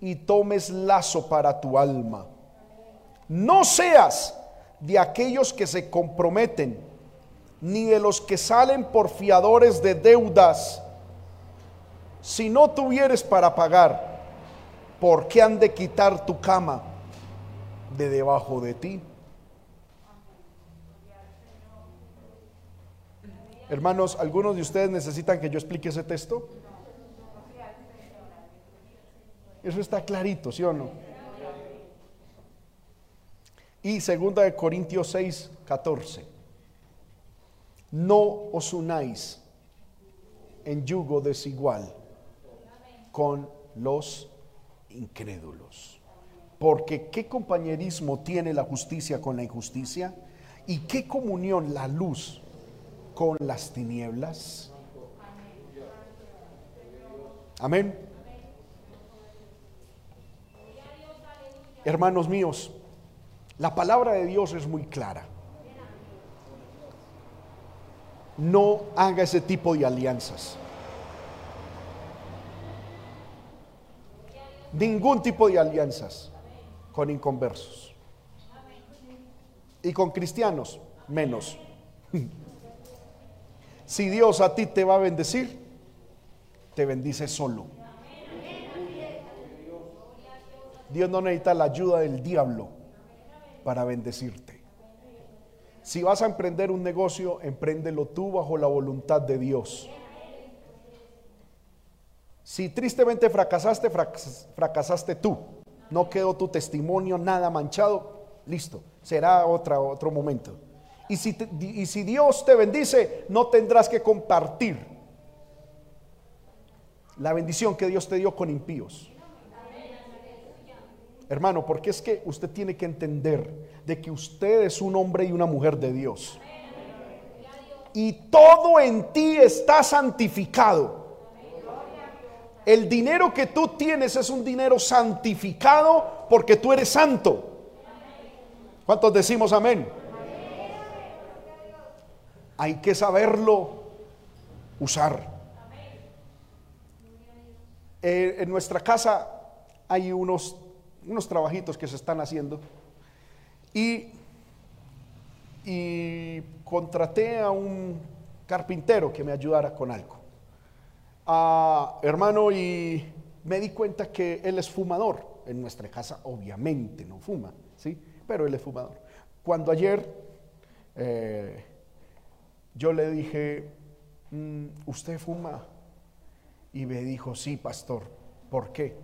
y tomes lazo para tu alma. No seas de aquellos que se comprometen, ni de los que salen por fiadores de deudas. Si no tuvieres para pagar, ¿por qué han de quitar tu cama de debajo de ti? Hermanos, ¿algunos de ustedes necesitan que yo explique ese texto? Eso está clarito, ¿sí o no? Y segunda de Corintios 6, 14. No os unáis en yugo desigual con los incrédulos. Porque ¿qué compañerismo tiene la justicia con la injusticia? ¿Y qué comunión la luz con las tinieblas? Amén. Hermanos míos, la palabra de Dios es muy clara. No haga ese tipo de alianzas. Ningún tipo de alianzas con inconversos. Y con cristianos, menos. Si Dios a ti te va a bendecir, te bendice solo. Dios no necesita la ayuda del diablo para bendecirte. Si vas a emprender un negocio, empréndelo tú bajo la voluntad de Dios. Si tristemente fracasaste, fracasaste tú. No quedó tu testimonio nada manchado. Listo, será otra, otro momento. Y si, y si Dios te bendice, no tendrás que compartir la bendición que Dios te dio con impíos. Hermano, porque es que usted tiene que entender de que usted es un hombre y una mujer de Dios. Y todo en ti está santificado. El dinero que tú tienes es un dinero santificado porque tú eres santo. ¿Cuántos decimos amén? Hay que saberlo usar. Eh, en nuestra casa hay unos unos trabajitos que se están haciendo y, y contraté a un carpintero que me ayudara con algo. Hermano, y me di cuenta que él es fumador. En nuestra casa obviamente no fuma, ¿sí? Pero él es fumador. Cuando ayer eh, yo le dije, mm, ¿usted fuma? Y me dijo, sí, pastor. ¿Por qué?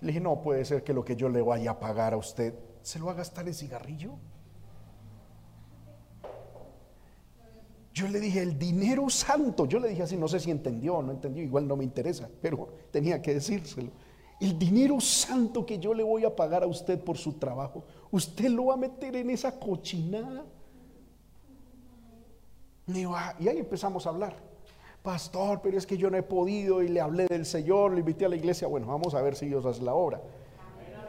Le dije, no puede ser que lo que yo le vaya a pagar a usted se lo va a gastar en cigarrillo. Yo le dije, el dinero santo, yo le dije así, no sé si entendió o no entendió, igual no me interesa, pero tenía que decírselo. El dinero santo que yo le voy a pagar a usted por su trabajo, usted lo va a meter en esa cochinada. Y ahí empezamos a hablar pastor, pero es que yo no he podido y le hablé del Señor, le invité a la iglesia, bueno, vamos a ver si Dios hace la obra.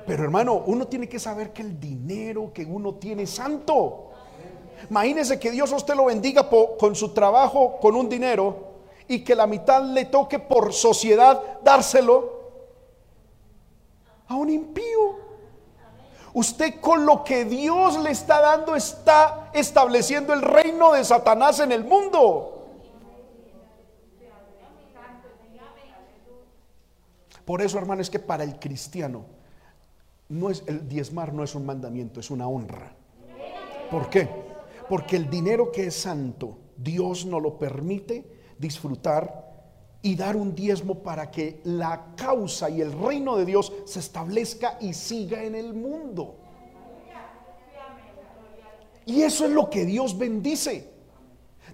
Pero hermano, uno tiene que saber que el dinero que uno tiene es santo. Imagínese que Dios a usted lo bendiga con su trabajo, con un dinero, y que la mitad le toque por sociedad dárselo a un impío. Usted con lo que Dios le está dando está estableciendo el reino de Satanás en el mundo. Por eso, hermano, es que para el cristiano no es el diezmar no es un mandamiento, es una honra. ¿Por qué? Porque el dinero que es santo, Dios no lo permite disfrutar y dar un diezmo para que la causa y el reino de Dios se establezca y siga en el mundo. Y eso es lo que Dios bendice.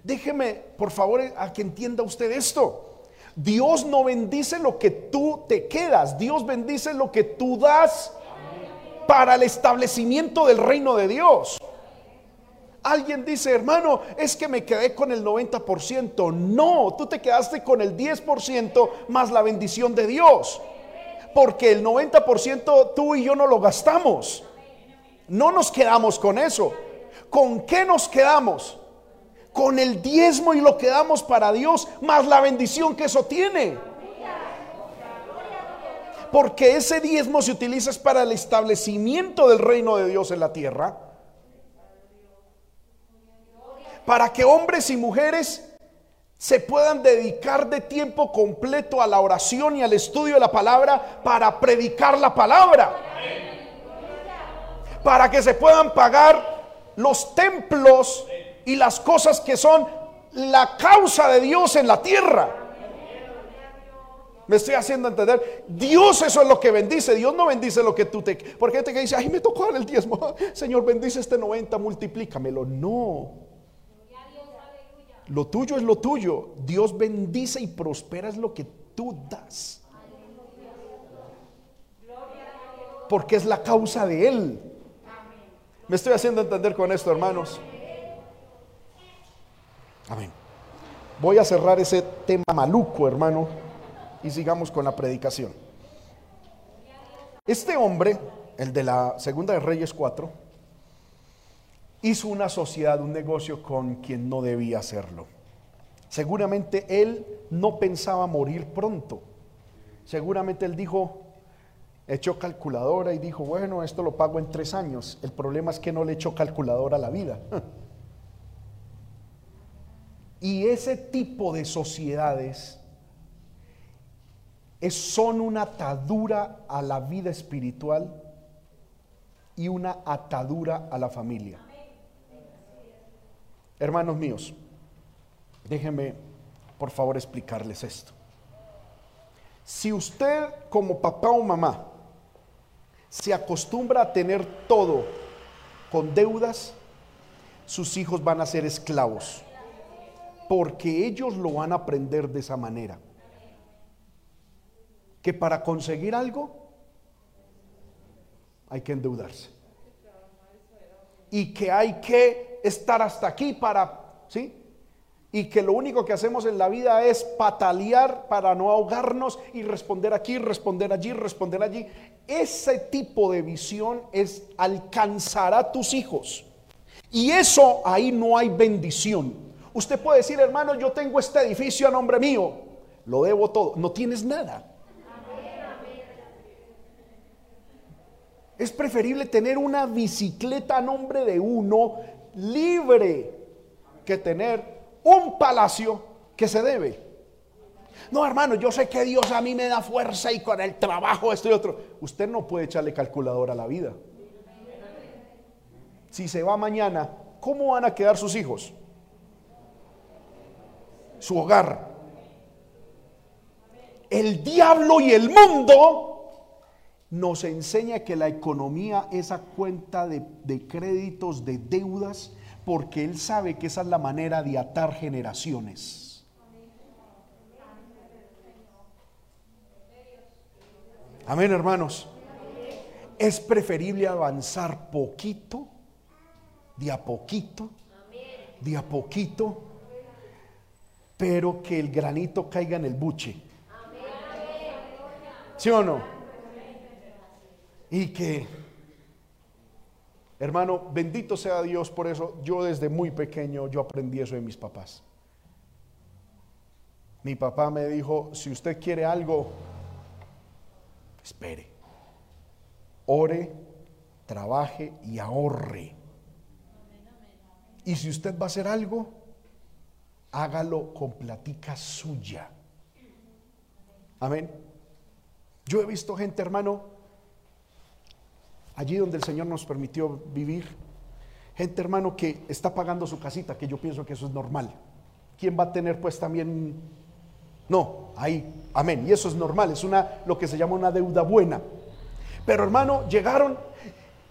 Déjeme, por favor, a que entienda usted esto. Dios no bendice lo que tú te quedas, Dios bendice lo que tú das para el establecimiento del reino de Dios. Alguien dice, hermano, es que me quedé con el 90%. No, tú te quedaste con el 10% más la bendición de Dios. Porque el 90% tú y yo no lo gastamos. No nos quedamos con eso. ¿Con qué nos quedamos? Con el diezmo y lo que damos para Dios, más la bendición que eso tiene. Porque ese diezmo se utiliza para el establecimiento del reino de Dios en la tierra. Para que hombres y mujeres se puedan dedicar de tiempo completo a la oración y al estudio de la palabra para predicar la palabra. Para que se puedan pagar los templos y las cosas que son la causa de Dios en la tierra. Me estoy haciendo entender. Dios eso es lo que bendice. Dios no bendice lo que tú te... Porque te dice, ay, me tocó dar el diezmo. Señor, bendice este 90, multiplícamelo. No. Lo tuyo es lo tuyo. Dios bendice y prospera es lo que tú das. Porque es la causa de Él. Me estoy haciendo entender con esto, hermanos. Amén. Voy a cerrar ese tema maluco, hermano, y sigamos con la predicación. Este hombre, el de la Segunda de Reyes 4, hizo una sociedad, un negocio con quien no debía hacerlo. Seguramente él no pensaba morir pronto. Seguramente él dijo, echó calculadora y dijo, bueno, esto lo pago en tres años. El problema es que no le echó calculadora a la vida. y ese tipo de sociedades es, son una atadura a la vida espiritual y una atadura a la familia. Hermanos míos, déjenme por favor explicarles esto. Si usted como papá o mamá se acostumbra a tener todo con deudas, sus hijos van a ser esclavos, porque ellos lo van a aprender de esa manera. Que para conseguir algo hay que endeudarse. Y que hay que estar hasta aquí para, ¿sí? y que lo único que hacemos en la vida es patalear para no ahogarnos y responder aquí, responder allí, responder allí. Ese tipo de visión es alcanzar a tus hijos. Y eso ahí no hay bendición. Usted puede decir, hermano, yo tengo este edificio a nombre mío, lo debo todo, no tienes nada. Es preferible tener una bicicleta a nombre de uno libre que tener un palacio que se debe. No, hermano, yo sé que Dios a mí me da fuerza y con el trabajo esto y otro. Usted no puede echarle calculadora a la vida. Si se va mañana, ¿cómo van a quedar sus hijos? Su hogar. El diablo y el mundo nos enseña que la economía es a cuenta de, de créditos, de deudas, porque Él sabe que esa es la manera de atar generaciones. Amén, hermanos. Es preferible avanzar poquito, de a poquito, de a poquito, pero que el granito caiga en el buche. ¿Sí o no? Y que Hermano, bendito sea Dios por eso. Yo desde muy pequeño yo aprendí eso de mis papás. Mi papá me dijo, si usted quiere algo, espere. Ore, trabaje y ahorre. Y si usted va a hacer algo, hágalo con platica suya. Amén. Yo he visto gente, hermano, allí donde el Señor nos permitió vivir. Gente, hermano, que está pagando su casita, que yo pienso que eso es normal. ¿Quién va a tener pues también No, ahí, amén. Y eso es normal, es una lo que se llama una deuda buena. Pero hermano, llegaron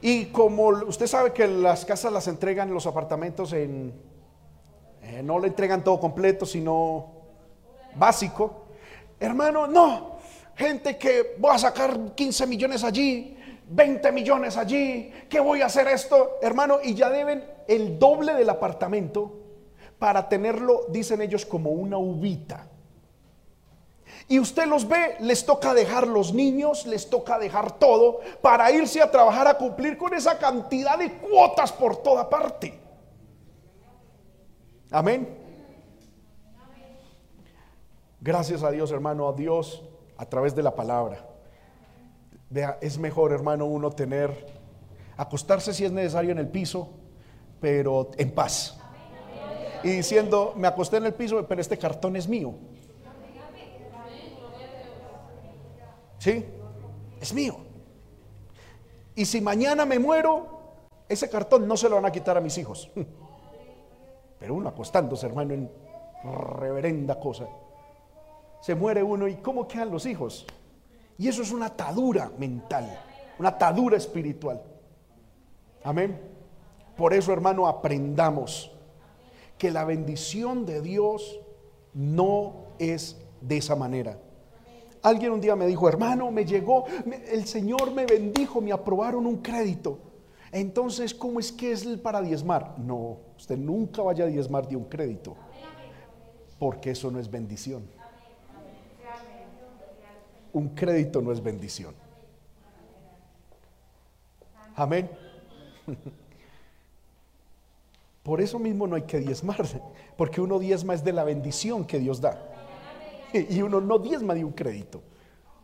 y como usted sabe que las casas las entregan, los apartamentos en, eh, no le entregan todo completo, sino básico. Hermano, no, gente que voy a sacar 15 millones allí, 20 millones allí, que voy a hacer esto, hermano, y ya deben el doble del apartamento para tenerlo, dicen ellos, como una uvita. Y usted los ve, les toca dejar los niños, les toca dejar todo para irse a trabajar a cumplir con esa cantidad de cuotas por toda parte. Amén. Gracias a Dios, hermano, a Dios a través de la palabra. Vea, es mejor, hermano, uno tener, acostarse si es necesario en el piso, pero en paz. Y diciendo, me acosté en el piso, pero este cartón es mío. ¿Sí? Es mío. Y si mañana me muero, ese cartón no se lo van a quitar a mis hijos. Pero uno acostándose, hermano, en reverenda cosa. Se muere uno y ¿cómo quedan los hijos? Y eso es una atadura mental, una atadura espiritual. Amén. Por eso, hermano, aprendamos que la bendición de Dios no es de esa manera. Alguien un día me dijo, hermano, me llegó, el Señor me bendijo, me aprobaron un crédito. Entonces, ¿cómo es que es el para diezmar? No, usted nunca vaya a diezmar de un crédito, porque eso no es bendición. Un crédito no es bendición. Amén. Por eso mismo no hay que diezmar, porque uno diezma es de la bendición que Dios da. Y uno no diezma de un crédito,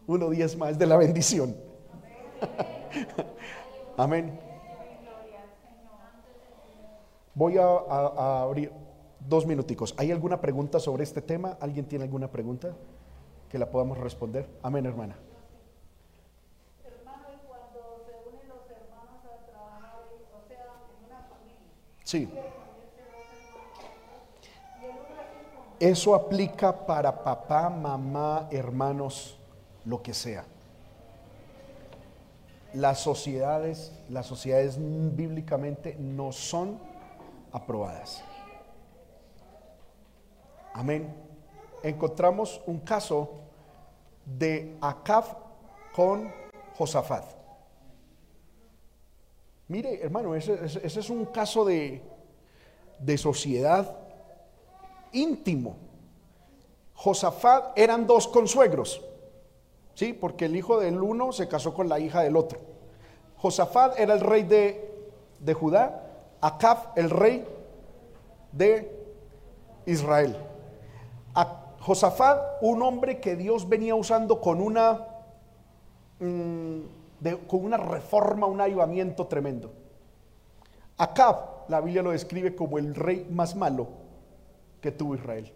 uno diezma es de la bendición. Amén. Voy a, abrir dos minuticos. ¿Hay alguna pregunta sobre este tema? ¿Alguien tiene alguna pregunta que la podamos responder? Amén, hermana. Hermano, y cuando se unen los hermanos a trabajar, o sea, en una familia. Sí. Eso aplica para papá, mamá, hermanos, lo que sea. Las sociedades, las sociedades bíblicamente no son aprobadas. Amén. Encontramos un caso de Acab con Josafat. Mire, hermano, ese, es un caso de, de sociedad íntimo. Josafat eran dos consuegros, ¿sí? Porque el hijo del uno se casó con la hija del otro. Josafat era el rey de, de Judá Acab, el rey de Israel. A Josafat, un hombre que Dios venía usando con una, mm, con una reforma, un avivamiento tremendo. Acab, la Biblia lo describe como el rey más malo que tuvo Israel.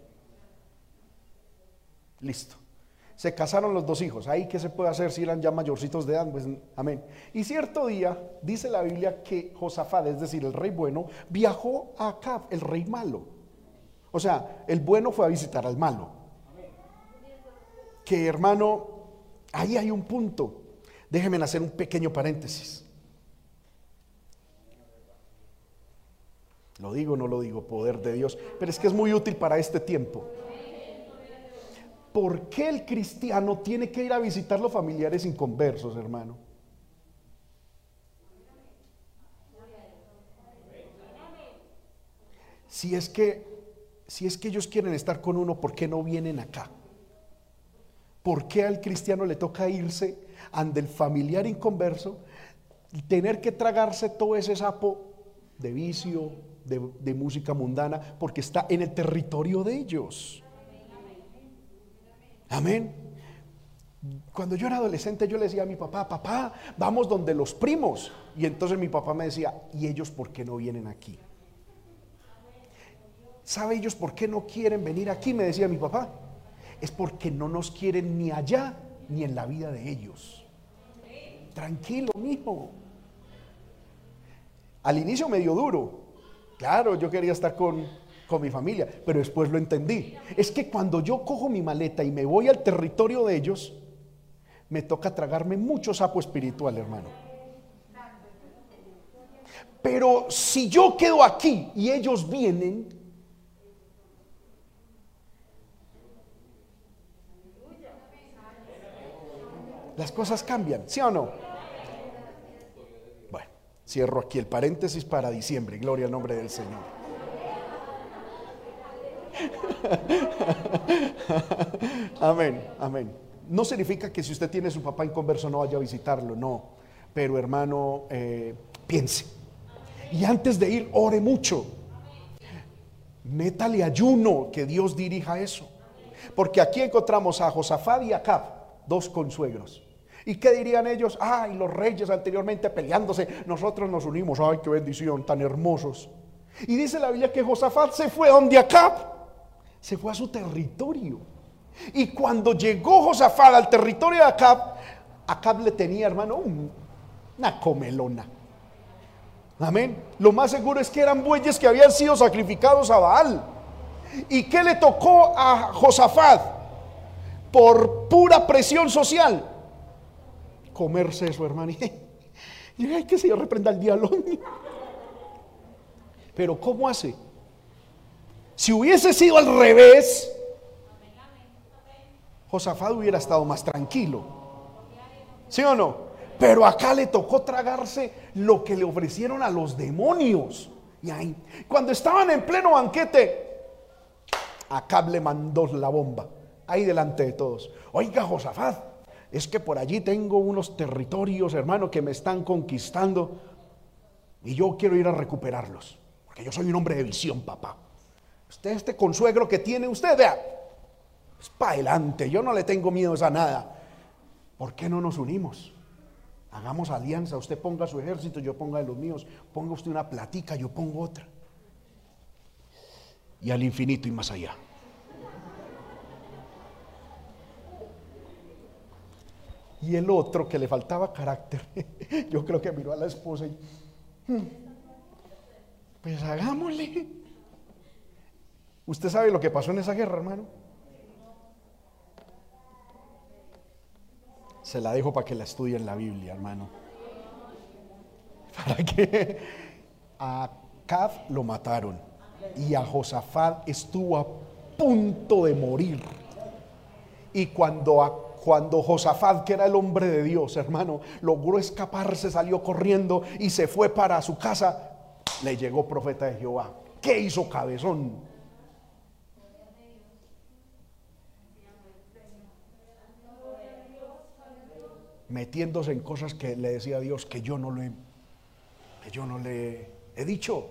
Listo. Se casaron los dos hijos. Ahí qué se puede hacer si eran ya mayorcitos de edad, pues amén. Y cierto día dice la Biblia que Josafat, es decir, el rey bueno, viajó a Acab, el rey malo. O sea, el bueno fue a visitar al malo. Que hermano, ahí hay un punto. Déjenme hacer un pequeño paréntesis. Lo digo no lo digo, poder de Dios, pero es que es muy útil para este tiempo. ¿Por qué el cristiano tiene que ir a visitar los familiares inconversos, hermano? Si es que si es que ellos quieren estar con uno, ¿por qué no vienen acá? ¿Por qué al cristiano le toca irse ante el familiar inconverso y tener que tragarse todo ese sapo de vicio, de, de música mundana, porque está en el territorio de ellos? Amén. Cuando yo era adolescente yo le decía a mi papá, papá, vamos donde los primos. Y entonces mi papá me decía, ¿y ellos por qué no vienen aquí? ¿Sabe ellos por qué no quieren venir aquí? Me decía mi papá. Es porque no nos quieren ni allá ni en la vida de ellos. Tranquilo, mijo. Al inicio medio duro. Claro, yo quería estar con, con mi familia, pero después lo entendí. Es que cuando yo cojo mi maleta y me voy al territorio de ellos, me toca tragarme mucho sapo espiritual, hermano. Pero si yo quedo aquí y ellos vienen, las cosas cambian, ¿sí o no? Bueno, cierro aquí el paréntesis para diciembre, gloria al nombre del Señor. amén, amén. No significa que si usted tiene su papá en converso no vaya a visitarlo, no. Pero hermano, eh, piense. Y antes de ir, ore mucho. Métale ayuno, que Dios dirija eso. Porque aquí encontramos a Josafat y Acab, dos consuegros. ¿Y qué dirían ellos? Ay, los reyes anteriormente peleándose, nosotros nos unimos, ay, qué bendición, tan hermosos. Y dice la Biblia que Josafat se fue donde Acab se fue a su territorio. Y cuando llegó Josafat al territorio de Acab, Acab le tenía, hermano, una comelona. Amén. Lo más seguro es que eran bueyes que habían sido sacrificados a Baal. ¿Y qué le tocó a Josafat? Por pura presión social. Comerse eso, hermano. Y ay, que se reprenda el diálogo. Pero ¿cómo hace? Si hubiese sido al revés, Josafat hubiera estado más tranquilo. ¿Sí o no? Pero acá le tocó tragarse lo que le ofrecieron a los demonios. Y ahí, cuando estaban en pleno banquete, Acab le mandó la bomba, ahí delante de todos. Oiga, Josafat, es que por allí tengo unos territorios, hermano, que me están conquistando y yo quiero ir a recuperarlos, porque yo soy un hombre de visión, papá. Usted, este consuegro que tiene usted, vea, es para adelante. Yo no le tengo miedo a nada. ¿Por qué no nos unimos? Hagamos alianza. Usted ponga su ejército, yo ponga de los míos. Ponga usted una platica, yo pongo otra. Y al infinito y más allá. Y el otro que le faltaba carácter, yo creo que miró a la esposa y, hmm, pues hagámosle. ¿Usted sabe lo que pasó en esa guerra, hermano? Se la dejo para que la estudie en la Biblia, hermano. Para que a lo mataron y a Josafat estuvo a punto de morir. Y cuando cuando Josafat, que era el hombre de Dios, hermano, logró escaparse, salió corriendo y se fue para su casa, le llegó profeta de Jehová. ¿Qué hizo cabezón? Metiéndose en cosas que le decía a Dios que yo no le, que yo no le he dicho.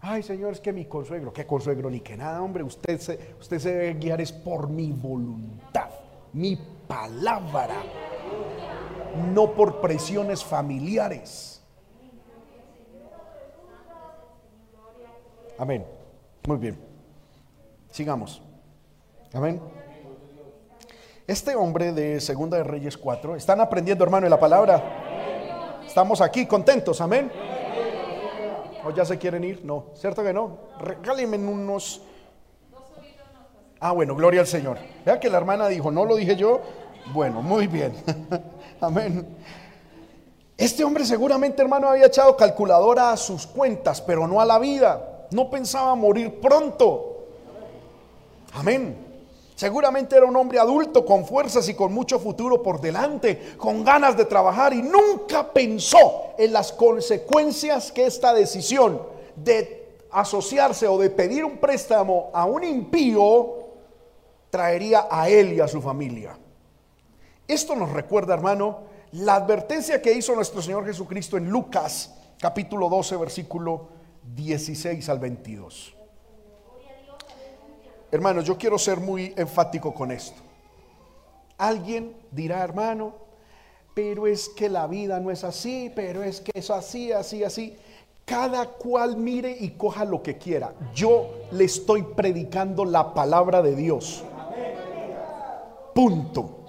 Ay, Señor, es que mi consuegro, ¿qué consuegro? Ni que nada, hombre, usted se, usted se debe guiar es por mi voluntad, mi palabra, no por presiones familiares. Amén. Muy bien. Sigamos. Amén. Este hombre de Segunda de Reyes 4, ¿están aprendiendo hermano de la palabra? Estamos aquí contentos, amén. ¿O ya se quieren ir? No, ¿cierto que no? Regálenme unos... Ah, bueno, gloria al Señor. Vea que la hermana dijo, no lo dije yo. Bueno, muy bien. amén. Este hombre seguramente, hermano, había echado calculadora a sus cuentas, pero no a la vida. No pensaba morir pronto. Amén. Seguramente era un hombre adulto con fuerzas y con mucho futuro por delante, con ganas de trabajar y nunca pensó en las consecuencias que esta decisión de asociarse o de pedir un préstamo a un impío traería a él y a su familia. Esto nos recuerda, hermano, la advertencia que hizo nuestro Señor Jesucristo en Lucas capítulo 12, versículo 16 al 22. Hermanos, yo quiero ser muy enfático con esto. Alguien dirá, hermano, pero es que la vida no es así, pero es que es así, así, así. Cada cual mire y coja lo que quiera. Yo le estoy predicando la palabra de Dios. Punto.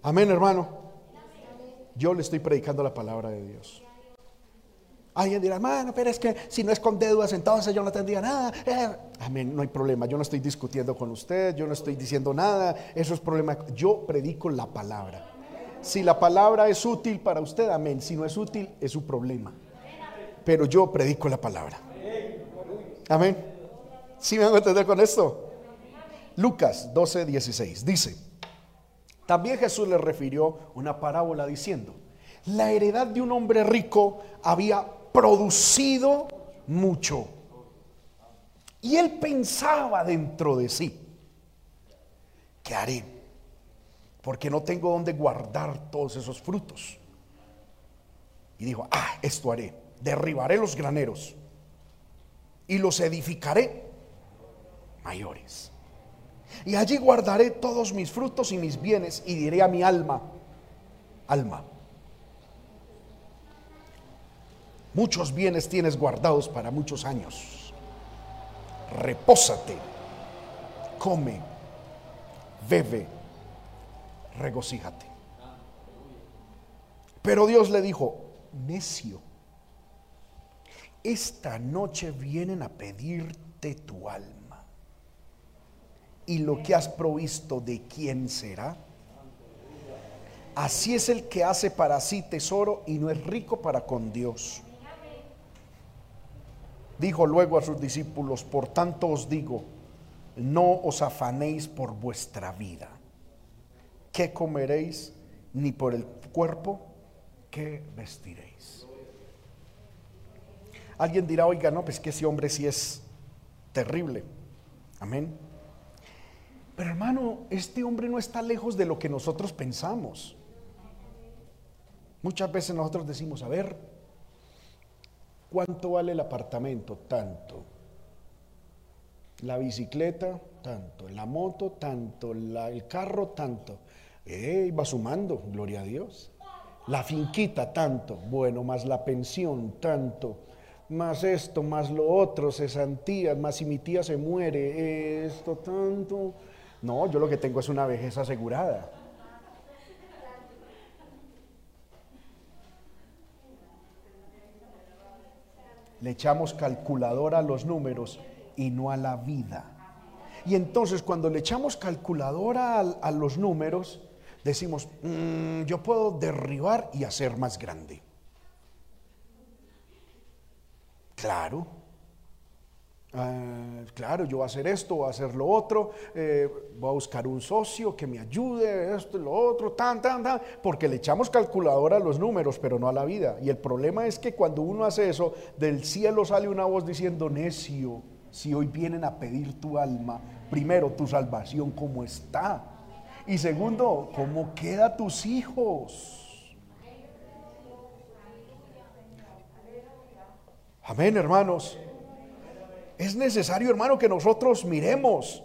Amén, hermano. Yo le estoy predicando la palabra de Dios. Alguien dirá, hermano, pero es que si no es con deudas, entonces yo no tendría nada. Eh, amén, no hay problema. Yo no estoy discutiendo con usted, yo no estoy diciendo nada. Eso es problema. Yo predico la palabra. Si la palabra es útil para usted, amén. Si no es útil, es su problema. Pero yo predico la palabra. Amén. ¿Sí me van a entender con esto? Lucas 12, 16 dice: También Jesús le refirió una parábola diciendo: La heredad de un hombre rico había producido mucho. Y él pensaba dentro de sí, ¿qué haré? Porque no tengo donde guardar todos esos frutos. Y dijo, ah, esto haré, derribaré los graneros y los edificaré mayores. Y allí guardaré todos mis frutos y mis bienes y diré a mi alma, alma, Muchos bienes tienes guardados para muchos años. Repósate, come, bebe, regocíjate. Pero Dios le dijo, necio, esta noche vienen a pedirte tu alma. ¿Y lo que has provisto de quién será? Así es el que hace para sí tesoro y no es rico para con Dios. Dijo luego a sus discípulos, por tanto os digo, no os afanéis por vuestra vida. ¿Qué comeréis? Ni por el cuerpo, ¿qué vestiréis? Alguien dirá, oiga, no, pues que ese hombre sí es terrible. Amén. Pero hermano, este hombre no está lejos de lo que nosotros pensamos. Muchas veces nosotros decimos, a ver, ¿Cuánto vale el apartamento? Tanto. La bicicleta, tanto. La moto, tanto. el carro, tanto. Eh, va sumando, gloria a Dios. La finquita, tanto. Bueno, más la pensión, tanto. Más esto, más lo otro, cesantías, más si mi tía se muere, esto, tanto. No, yo lo que tengo es una vejez asegurada. Le echamos calculadora a los números y no a la vida. Y entonces cuando le echamos calculadora a, los números, decimos, mm, yo puedo derribar y hacer más grande. Claro, Ah, claro, yo voy a hacer esto, voy a hacer lo otro, eh, voy a buscar un socio que me ayude, esto lo otro, tan, tan, tan, porque le echamos calculadora a los números, pero no a la vida. Y el problema es que cuando uno hace eso, del cielo sale una voz diciendo, necio, si hoy vienen a pedir tu alma, primero tu salvación, ¿cómo está? Y segundo, ¿cómo queda tus hijos? Amén, hermanos. Es necesario, hermano, que nosotros miremos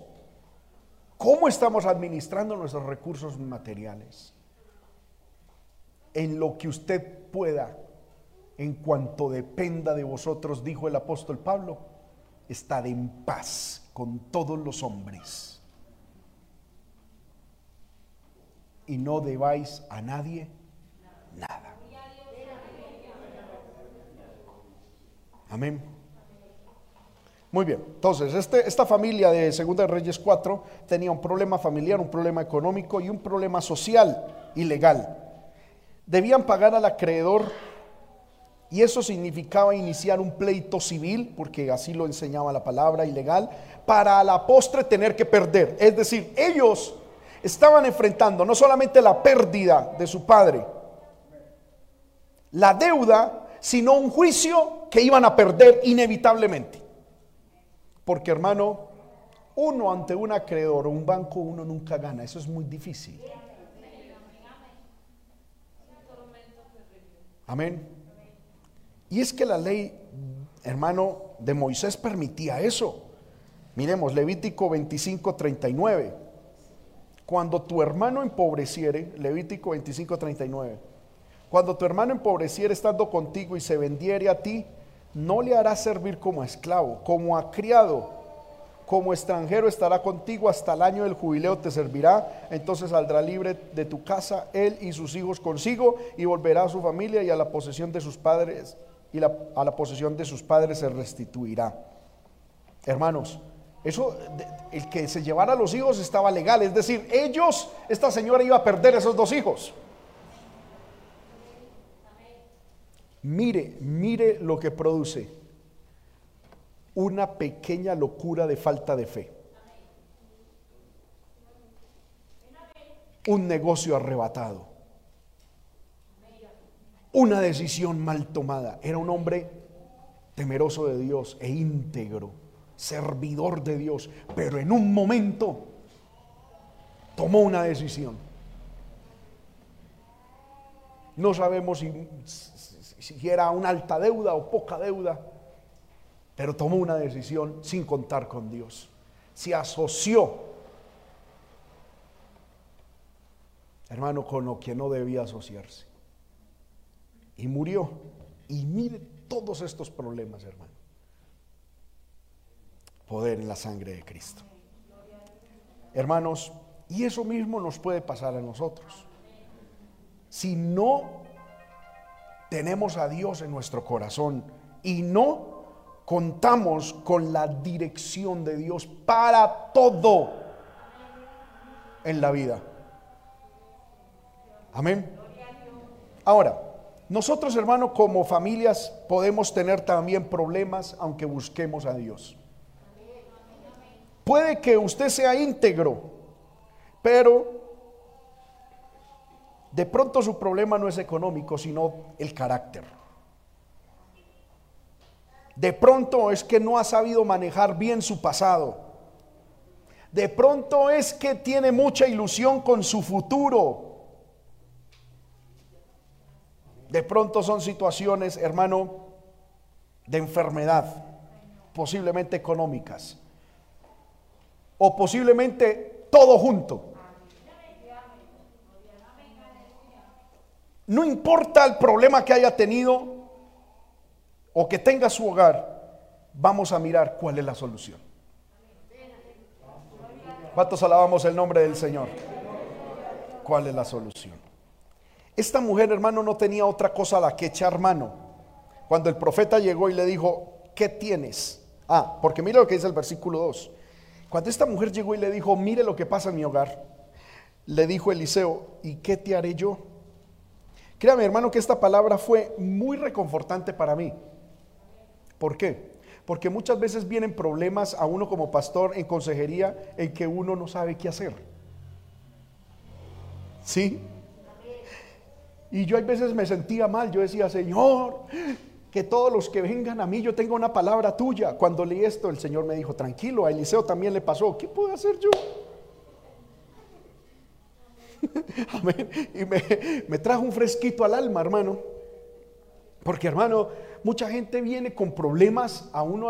cómo estamos administrando nuestros recursos materiales. En lo que usted pueda, en cuanto dependa de vosotros, dijo el apóstol Pablo, estad en paz con todos los hombres. Y no debáis a nadie nada. Amén. Muy bien, entonces este, esta familia de Segunda de Reyes 4 tenía un problema familiar, un problema económico y un problema social y legal. Debían pagar al acreedor y eso significaba iniciar un pleito civil, porque así lo enseñaba la palabra ilegal, para a la postre tener que perder. Es decir, ellos estaban enfrentando no solamente la pérdida de su padre, la deuda, sino un juicio que iban a perder inevitablemente. Porque hermano, uno ante un acreedor o un banco, uno nunca gana. Eso es muy difícil. Amén. Y es que la ley, hermano, de Moisés permitía eso. Miremos, Levítico 25, 39. Cuando tu hermano empobreciere, Levítico 25, 39. Cuando tu hermano empobreciere estando contigo y se vendiere a ti, no le hará servir como esclavo, como a criado, como extranjero estará contigo hasta el año del jubileo te servirá, entonces saldrá libre de tu casa él y sus hijos consigo y volverá a su familia y a la posesión de sus padres y a la posesión de sus padres se restituirá. Hermanos, eso, el que se llevara a los hijos estaba legal, es decir, ellos, esta señora iba a perder esos dos hijos. Mire, mire lo que produce una pequeña locura de falta de fe. Un negocio arrebatado. Una decisión mal tomada. Era un hombre temeroso de Dios e íntegro servidor de Dios, pero en un momento tomó una decisión. No sabemos si, si, era una alta deuda o poca deuda, pero tomó una decisión sin contar con Dios. Se asoció, hermano, con lo que no debía asociarse. Y murió. Y mire todos estos problemas, hermano poder en la sangre de Cristo. Hermanos, y eso mismo nos puede pasar a nosotros. Si no tenemos a Dios en nuestro corazón y no contamos con la dirección de Dios para todo en la vida. Amén. Ahora, nosotros hermanos como familias podemos tener también problemas aunque busquemos a Dios. Puede que usted sea íntegro, pero de pronto su problema no es económico, sino el carácter. De pronto es que no ha sabido manejar bien su pasado. De pronto es que tiene mucha ilusión con su futuro. De pronto son situaciones, hermano, de enfermedad, posiblemente económicas o posiblemente todo junto. No importa el problema que haya tenido o que tenga su hogar, vamos a mirar cuál es la solución. ¿Cuántos alabamos el nombre del Señor? ¿Cuál es la solución? Esta mujer, hermano, no tenía otra cosa a la que echar mano. Cuando el profeta llegó y le dijo, ¿qué tienes? Ah, porque mira lo que dice el versículo 2. Cuando esta mujer llegó y le dijo, mire lo que pasa en mi hogar, le dijo Eliseo, ¿y qué te haré yo? Créame hermano que esta palabra fue muy reconfortante para mí. ¿Por qué? Porque muchas veces vienen problemas a uno como pastor en consejería en que uno no sabe qué hacer. ¿Sí? Y yo a veces me sentía mal, yo decía, Señor, que todos los que vengan a mí yo tengo una palabra tuya. Cuando leí esto, el Señor me dijo, tranquilo, a Eliseo también le pasó, ¿qué puedo hacer yo? Amén. Y me, trajo un fresquito al alma, hermano. Porque, hermano, mucha gente viene con problemas a uno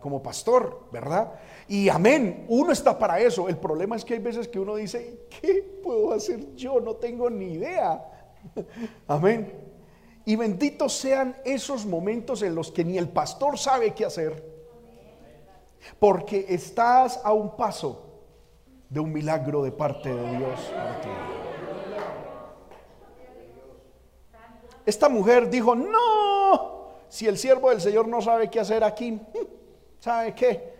como pastor, ¿verdad? Y amén, uno está para eso. El problema es que hay veces que uno dice, ¿qué puedo hacer yo? No tengo ni idea. Amén. Y benditos sean esos momentos en los que ni el pastor sabe qué hacer. Porque estás a un paso de un milagro de parte de Dios Esta mujer dijo, no, si el siervo del Señor no sabe qué hacer aquí, ¿sabe qué?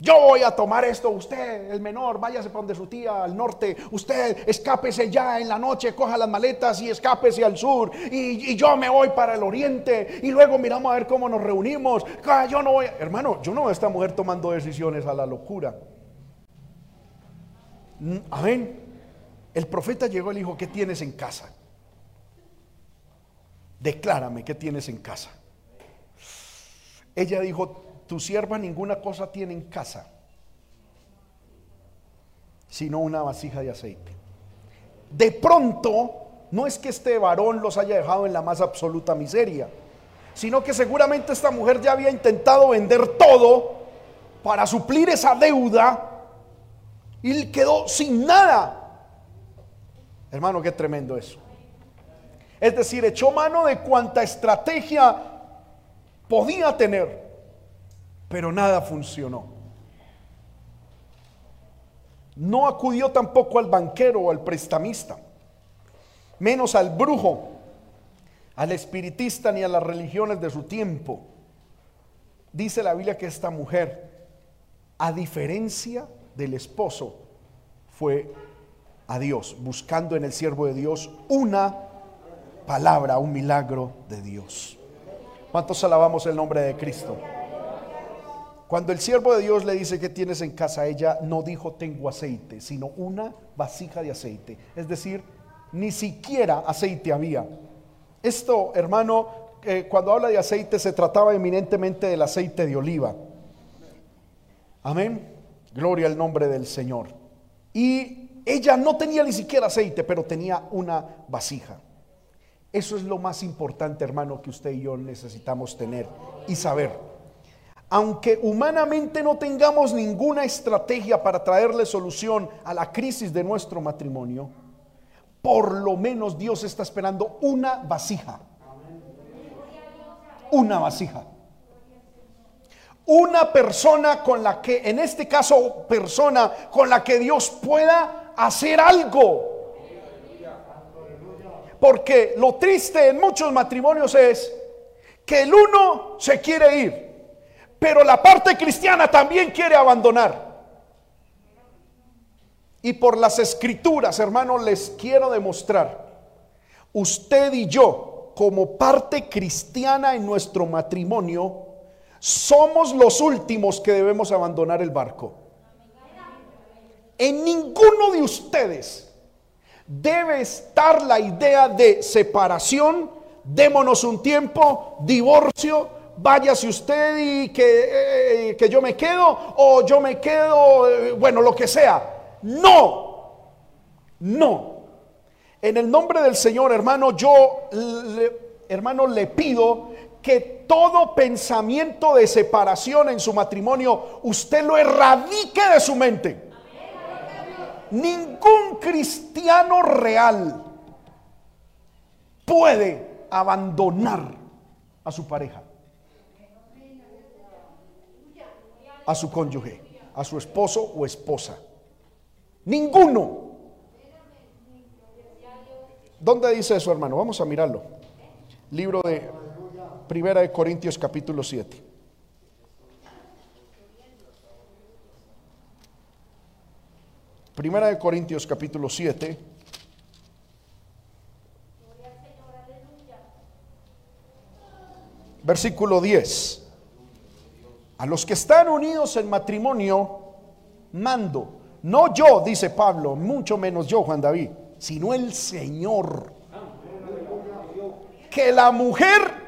Yo voy a tomar esto, usted, el menor, váyase para donde su tía al norte, usted escápese ya en la noche, coja las maletas y escápese al sur, y, yo me voy para el oriente, y luego miramos a ver cómo nos reunimos. Ah, yo no voy, hermano, yo no veo a esta mujer tomando decisiones a la locura. Mm, amén. El profeta llegó y le dijo, ¿qué tienes en casa? Declárame, ¿qué tienes en casa? Ella dijo, tu sierva ninguna cosa tiene en casa, sino una vasija de aceite. De pronto, no es que este varón los haya dejado en la más absoluta miseria, sino que seguramente esta mujer ya había intentado vender todo para suplir esa deuda y quedó sin nada. Hermano, qué tremendo eso. Es decir, echó mano de cuanta estrategia podía tener pero nada funcionó. No acudió tampoco al banquero o al prestamista, menos al brujo, al espiritista ni a las religiones de su tiempo. Dice la Biblia que esta mujer, a diferencia del esposo, fue a Dios, buscando en el siervo de Dios una palabra, un milagro de Dios. ¿Cuántos alabamos el nombre de Cristo? Cuando el siervo de Dios le dice que tienes en casa, ella no dijo tengo aceite, sino una vasija de aceite. Es decir, ni siquiera aceite había. Esto, hermano, eh, cuando habla de aceite se trataba eminentemente del aceite de oliva. Amén. Gloria al nombre del Señor. Y ella no tenía ni siquiera aceite, pero tenía una vasija. Eso es lo más importante, hermano, que usted y yo necesitamos tener y saber aunque humanamente no tengamos ninguna estrategia para traerle solución a la crisis de nuestro matrimonio, por lo menos Dios está esperando una vasija. Una vasija. Una persona con la que, en este caso, persona con la que Dios pueda hacer algo. Porque lo triste en muchos matrimonios es que el uno se quiere ir pero la parte cristiana también quiere abandonar. Y por las escrituras, hermanos, les quiero demostrar, usted y yo, como parte cristiana en nuestro matrimonio, somos los últimos que debemos abandonar el barco. En ninguno de ustedes debe estar la idea de separación, démonos un tiempo, divorcio, váyase usted y que, eh, que yo me quedo o yo me quedo, eh, bueno, lo que sea. No, no. En el nombre del Señor, hermano, yo, hermano, le pido que todo pensamiento de separación en su matrimonio, usted lo erradique de su mente. Ningún cristiano real puede abandonar a su pareja. a su cónyuge, a su esposo o esposa. Ninguno. ¿Dónde dice eso, hermano? Vamos a mirarlo. Libro de Primera de Corintios capítulo 7. Primera de Corintios capítulo 7. Versículo 10. A los que están unidos en matrimonio, mando. No yo, dice Pablo, mucho menos yo, Juan David, sino el Señor. Que la mujer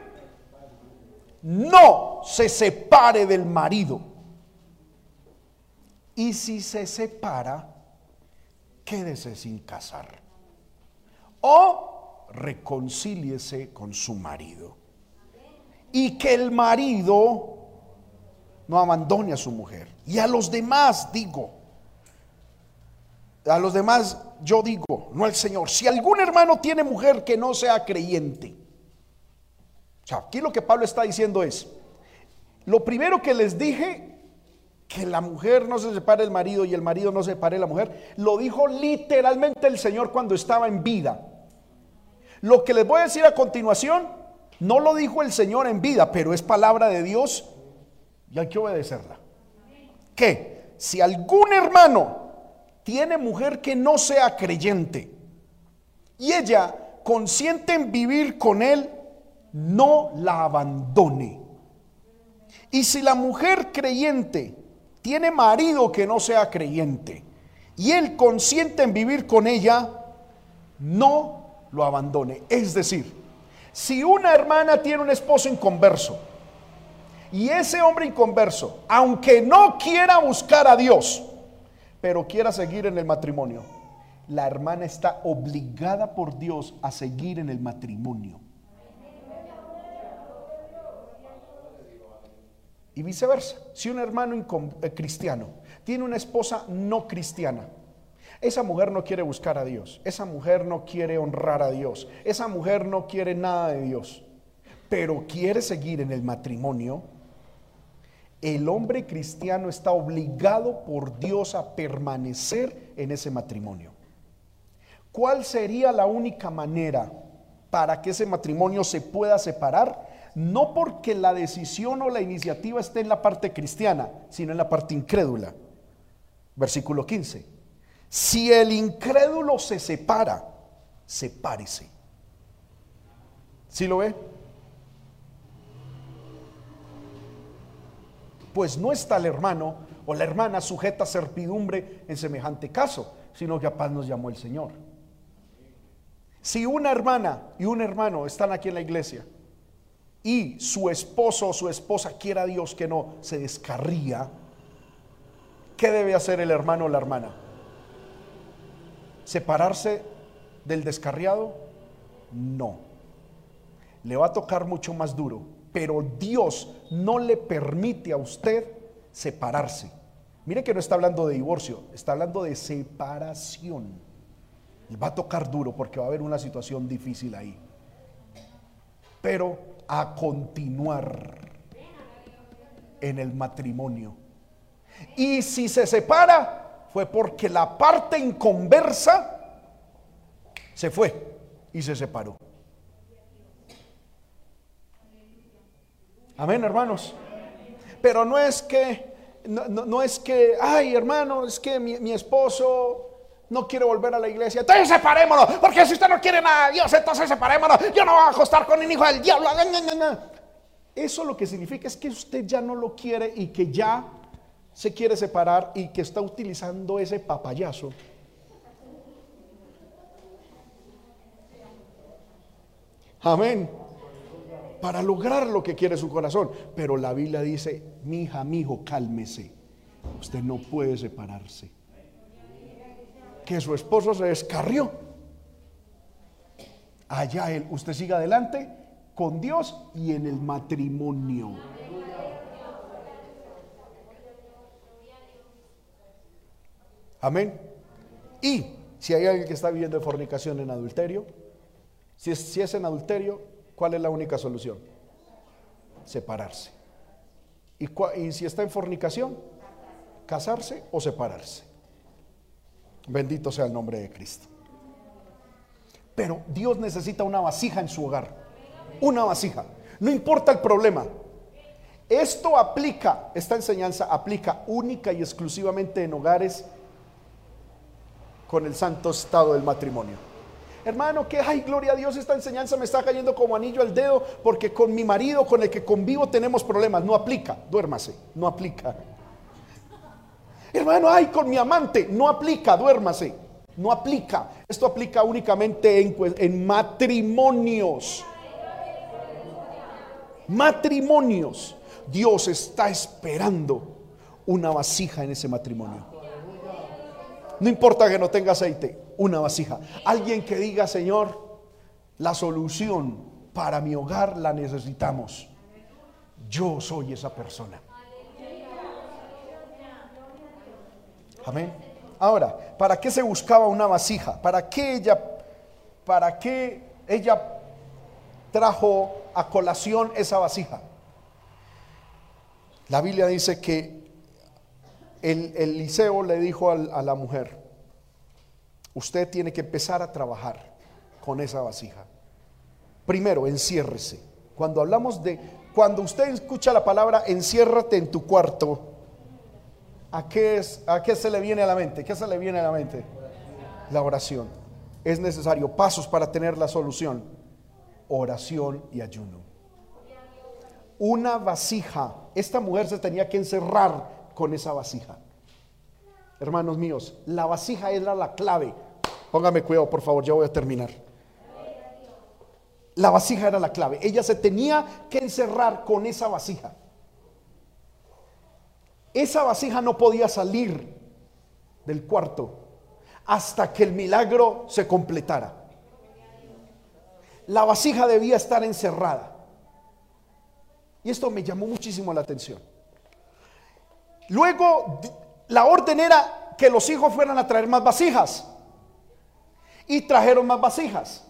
no se separe del marido. Y si se separa, quédese sin casar. O reconcíliese con su marido. Y que el marido no abandone a su mujer. Y a los demás digo, a los demás yo digo, no al Señor, si algún hermano tiene mujer que no sea creyente, aquí lo que Pablo está diciendo es, lo primero que les dije, que la mujer no se separe del marido y el marido no se separe de la mujer, lo dijo literalmente el Señor cuando estaba en vida. Lo que les voy a decir a continuación, no lo dijo el Señor en vida, pero es palabra de Dios y hay que obedecerla. Que si algún hermano tiene mujer que no sea creyente y ella consiente en vivir con él, no la abandone. Y si la mujer creyente tiene marido que no sea creyente y él consiente en vivir con ella, no lo abandone. Es decir, si una hermana tiene un esposo inconverso, y ese hombre inconverso, aunque no quiera buscar a Dios, pero quiera seguir en el matrimonio, la hermana está obligada por Dios a seguir en el matrimonio. Y viceversa, si un hermano eh, cristiano tiene una esposa no cristiana, esa mujer no quiere buscar a Dios, esa mujer no quiere honrar a Dios, esa mujer no quiere nada de Dios, pero quiere seguir en el matrimonio, el hombre cristiano está obligado por Dios a permanecer en ese matrimonio. ¿Cuál sería la única manera para que ese matrimonio se pueda separar, no porque la decisión o la iniciativa esté en la parte cristiana, sino en la parte incrédula. Versículo 15. Si el incrédulo se separa, sepárese. ¿Sí lo ve? Pues no está el hermano o la hermana sujeta a servidumbre en semejante caso, sino que a paz nos llamó el Señor. Si una hermana y un hermano están aquí en la iglesia y su esposo o su esposa quiera Dios que no se descarría, ¿qué debe hacer el hermano o la hermana? ¿Separarse del descarriado? No. Le va a tocar mucho más duro, pero Dios no le permite a usted separarse. Mire que no está hablando de divorcio, está hablando de separación. Y va a tocar duro porque va a haber una situación difícil ahí. Pero a continuar en el matrimonio. Y si se separa, fue porque la parte inconversa se fue y se separó. Amén, hermanos. Pero no es que, no, es que, ay, hermano, es que mi, mi esposo no quiero volver a la iglesia. Entonces separémonos, porque si usted no quiere nada de Dios, entonces separémonos. Yo no voy a acostar con un hijo del diablo. Eso lo que significa es que usted ya no lo quiere y que ya se quiere separar y que está utilizando ese papayazo. Amén. Para lograr lo que quiere su corazón. Pero la Biblia dice, mi hija, mi hijo, cálmese. Usted no puede separarse que su esposo se descarrió. Allá él, usted siga adelante con Dios y en el matrimonio. Amén. Y si hay alguien que está viviendo fornicación en adulterio, si es, si es en adulterio, ¿cuál es la única solución? Separarse. Y, y si está en fornicación, casarse o separarse. Bendito sea el nombre de Cristo. Pero Dios necesita una vasija en su hogar. Una vasija. No importa el problema. Esto aplica, esta enseñanza aplica única y exclusivamente en hogares con el santo estado del matrimonio. Hermano, que ay, gloria a Dios, esta enseñanza me está cayendo como anillo al dedo porque con mi marido con el que convivo tenemos problemas. No aplica, duérmase, no aplica. Hermano, ay, con mi amante. No aplica, duérmase. No aplica. Esto aplica únicamente en, matrimonios. Matrimonios. Dios está esperando una vasija en ese matrimonio. No importa que no tenga aceite, una vasija. Alguien que diga, Señor, la solución para mi hogar la necesitamos. Yo soy esa persona. Amén. Ahora, ¿para qué se buscaba una vasija? ¿Para qué ella, para qué ella trajo a colación esa vasija? La Biblia dice que el, Eliseo le dijo a, a la mujer, usted tiene que empezar a trabajar con esa vasija. Primero, enciérrese. Cuando hablamos de, cuando usted escucha la palabra enciérrate en tu cuarto, ¿a qué, es, ¿a qué se le viene a la mente? ¿Qué se le viene a la mente? La oración. Es necesario pasos para tener la solución. Oración y ayuno. Una vasija. Esta mujer se tenía que encerrar con esa vasija. Hermanos míos, la vasija era la clave. Póngame cuidado, por favor, ya voy a terminar. La vasija era la clave. Ella se tenía que encerrar con esa vasija. Esa vasija no podía salir del cuarto hasta que el milagro se completara. La vasija debía estar encerrada. Y esto me llamó muchísimo la atención. Luego, la orden era que los hijos fueran a traer más vasijas. Y trajeron más vasijas.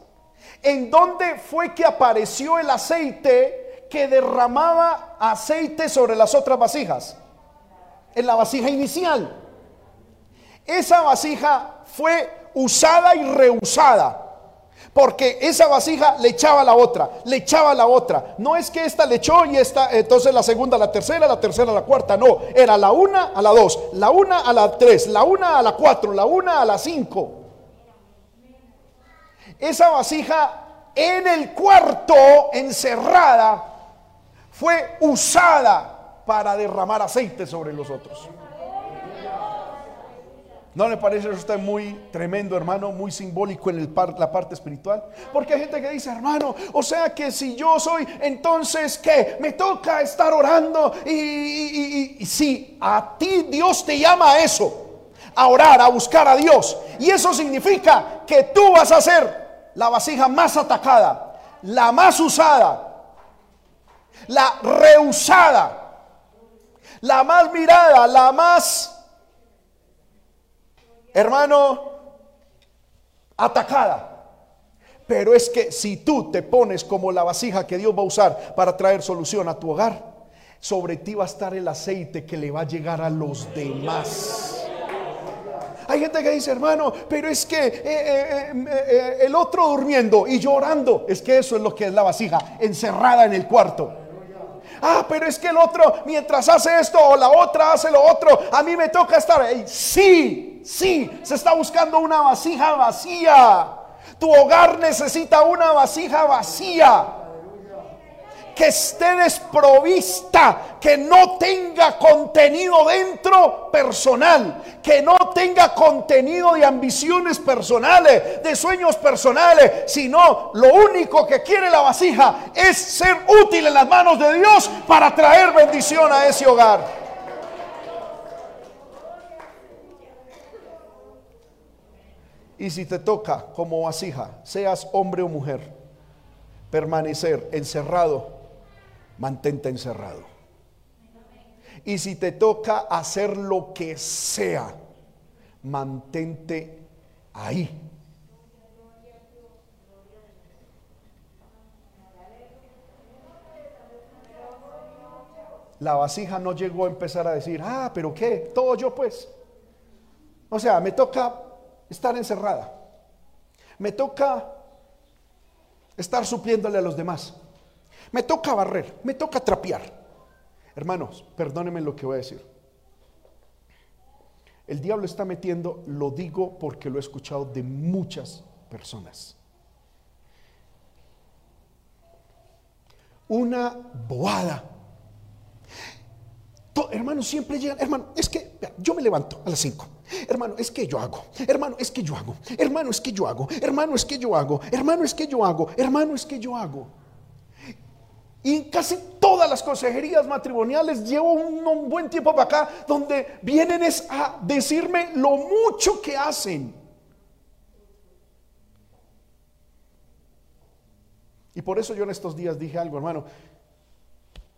¿En dónde fue que apareció el aceite que derramaba aceite sobre las otras vasijas? En la vasija inicial. Esa vasija fue usada y reusada. Porque esa vasija le echaba la otra, le echaba la otra. No es que esta le echó y esta, entonces la segunda, la tercera, la tercera, la cuarta. No, era la una a la dos, la una a la tres, la una a la cuatro, la una a la cinco. Esa vasija en el cuarto, encerrada, fue usada para derramar aceite sobre los otros. ¿No le parece a usted muy tremendo, hermano, muy simbólico en el la parte espiritual? Porque hay gente que dice, hermano, o sea que si yo soy, entonces que me toca estar orando y, si a ti Dios te llama a eso, a orar, a buscar a Dios. Y eso significa que tú vas a ser la vasija más atacada, la más usada, la rehusada, la más mirada, la más hermano, atacada. Pero es que si tú te pones como la vasija que Dios va a usar para traer solución a tu hogar, sobre ti va a estar el aceite que le va a llegar a los demás. Hay gente que dice, hermano, pero es que eh, eh, eh, el otro durmiendo y llorando, es que eso es lo que es la vasija, encerrada en el cuarto. Ah, pero es que el otro, mientras hace esto o la otra hace lo otro, a mí me toca estar ahí. Sí, Sí, se está buscando una vasija vacía. Tu hogar necesita una vasija vacía. Que esté desprovista, que no tenga contenido dentro personal, que no tenga contenido de ambiciones personales, de sueños personales, sino lo único que quiere la vasija es ser útil en las manos de Dios para traer bendición a ese hogar. Y si te toca como vasija, seas hombre o mujer, permanecer encerrado, mantente encerrado. Y si te toca hacer lo que sea, mantente ahí. La vasija no llegó a empezar a decir, ah, pero qué, todo yo pues. O sea, me toca estar encerrada. Me toca estar supliéndole a los demás. Me toca barrer, me toca trapear. Hermanos, perdónenme lo que voy a decir. El diablo está metiendo, lo digo porque lo he escuchado de muchas personas. Una boada. hermano, siempre llegan, hermano, es que yo me levanto a las 5 Hermano, es que yo hago. Hermano, es que yo hago. Hermano, es que yo hago. Hermano, es que yo hago. Hermano, es que yo hago. Hermano, es que yo hago. Y casi todas las consejerías matrimoniales llevo un, buen tiempo para acá donde vienen es a decirme lo mucho que hacen. Y por eso yo en estos días dije algo, hermano.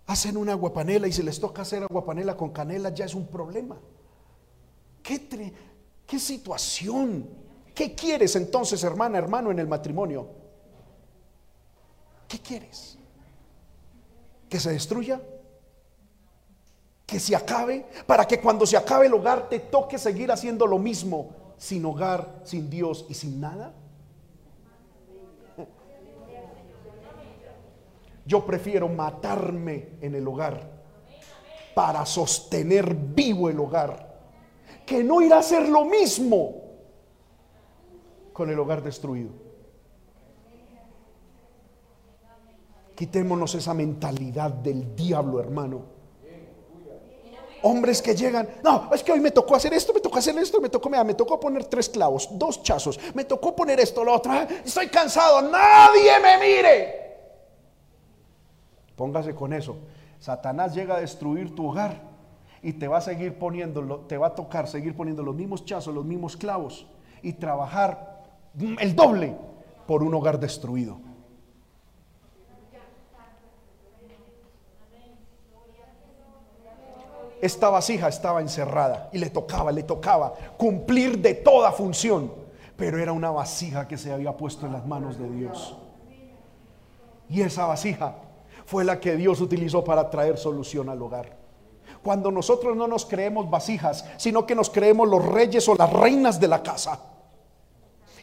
Hacen una aguapanela y si les toca hacer aguapanela con canela ya es un problema. ¿Qué, qué situación? ¿Qué quieres entonces, hermana, hermano, en el matrimonio? ¿Qué quieres? ¿Que se destruya? ¿Que se acabe? Para que cuando se acabe el hogar te toque seguir haciendo lo mismo, sin hogar, sin Dios y sin nada. Yo prefiero matarme en el hogar para sostener vivo el hogar que no irá a ser lo mismo con el hogar destruido. Quitémonos esa mentalidad del diablo, hermano. Hombres que llegan, no, es que hoy me tocó hacer esto, me tocó hacer esto, me tocó, me tocó poner tres clavos, dos chazos, me tocó poner esto, lo otro, ah, estoy cansado, nadie me mire. Póngase con eso. Satanás llega a destruir tu hogar y te va a seguir poniendo, te va a tocar seguir poniendo los mismos chazos, los mismos clavos y trabajar el doble por un hogar destruido. Esta vasija estaba encerrada y le tocaba, le tocaba cumplir de toda función, pero era una vasija que se había puesto en las manos de Dios. Y esa vasija fue la que Dios utilizó para traer solución al hogar cuando nosotros no nos creemos vasijas, sino que nos creemos los reyes o las reinas de la casa.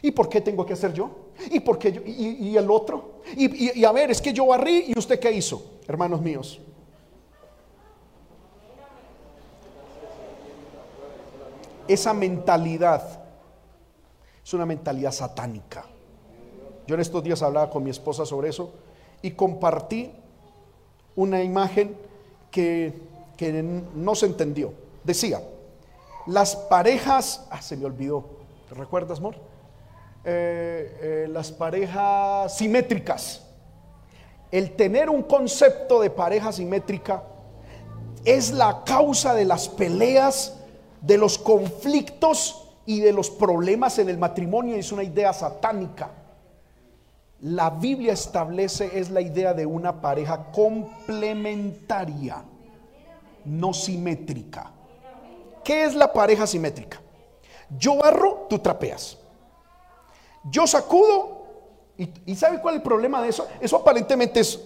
¿Y por qué tengo que hacer yo? ¿Y por qué yo? ¿Y, el otro? Y, y a ver, es que yo barrí y usted qué hizo, hermanos míos. Esa mentalidad es una mentalidad satánica. Yo en estos días hablaba con mi esposa sobre eso y compartí una imagen que, no se entendió. Decía, las parejas, ah, se me olvidó, ¿te recuerdas, amor? Eh, eh, las parejas simétricas. El tener un concepto de pareja simétrica es la causa de las peleas, de los conflictos y de los problemas en el matrimonio. Es una idea satánica. La Biblia establece es la idea de una pareja complementaria, no simétrica. ¿Qué es la pareja simétrica? Yo barro, tú trapeas. Yo sacudo, y, ¿sabe cuál es el problema de eso? Eso aparentemente es,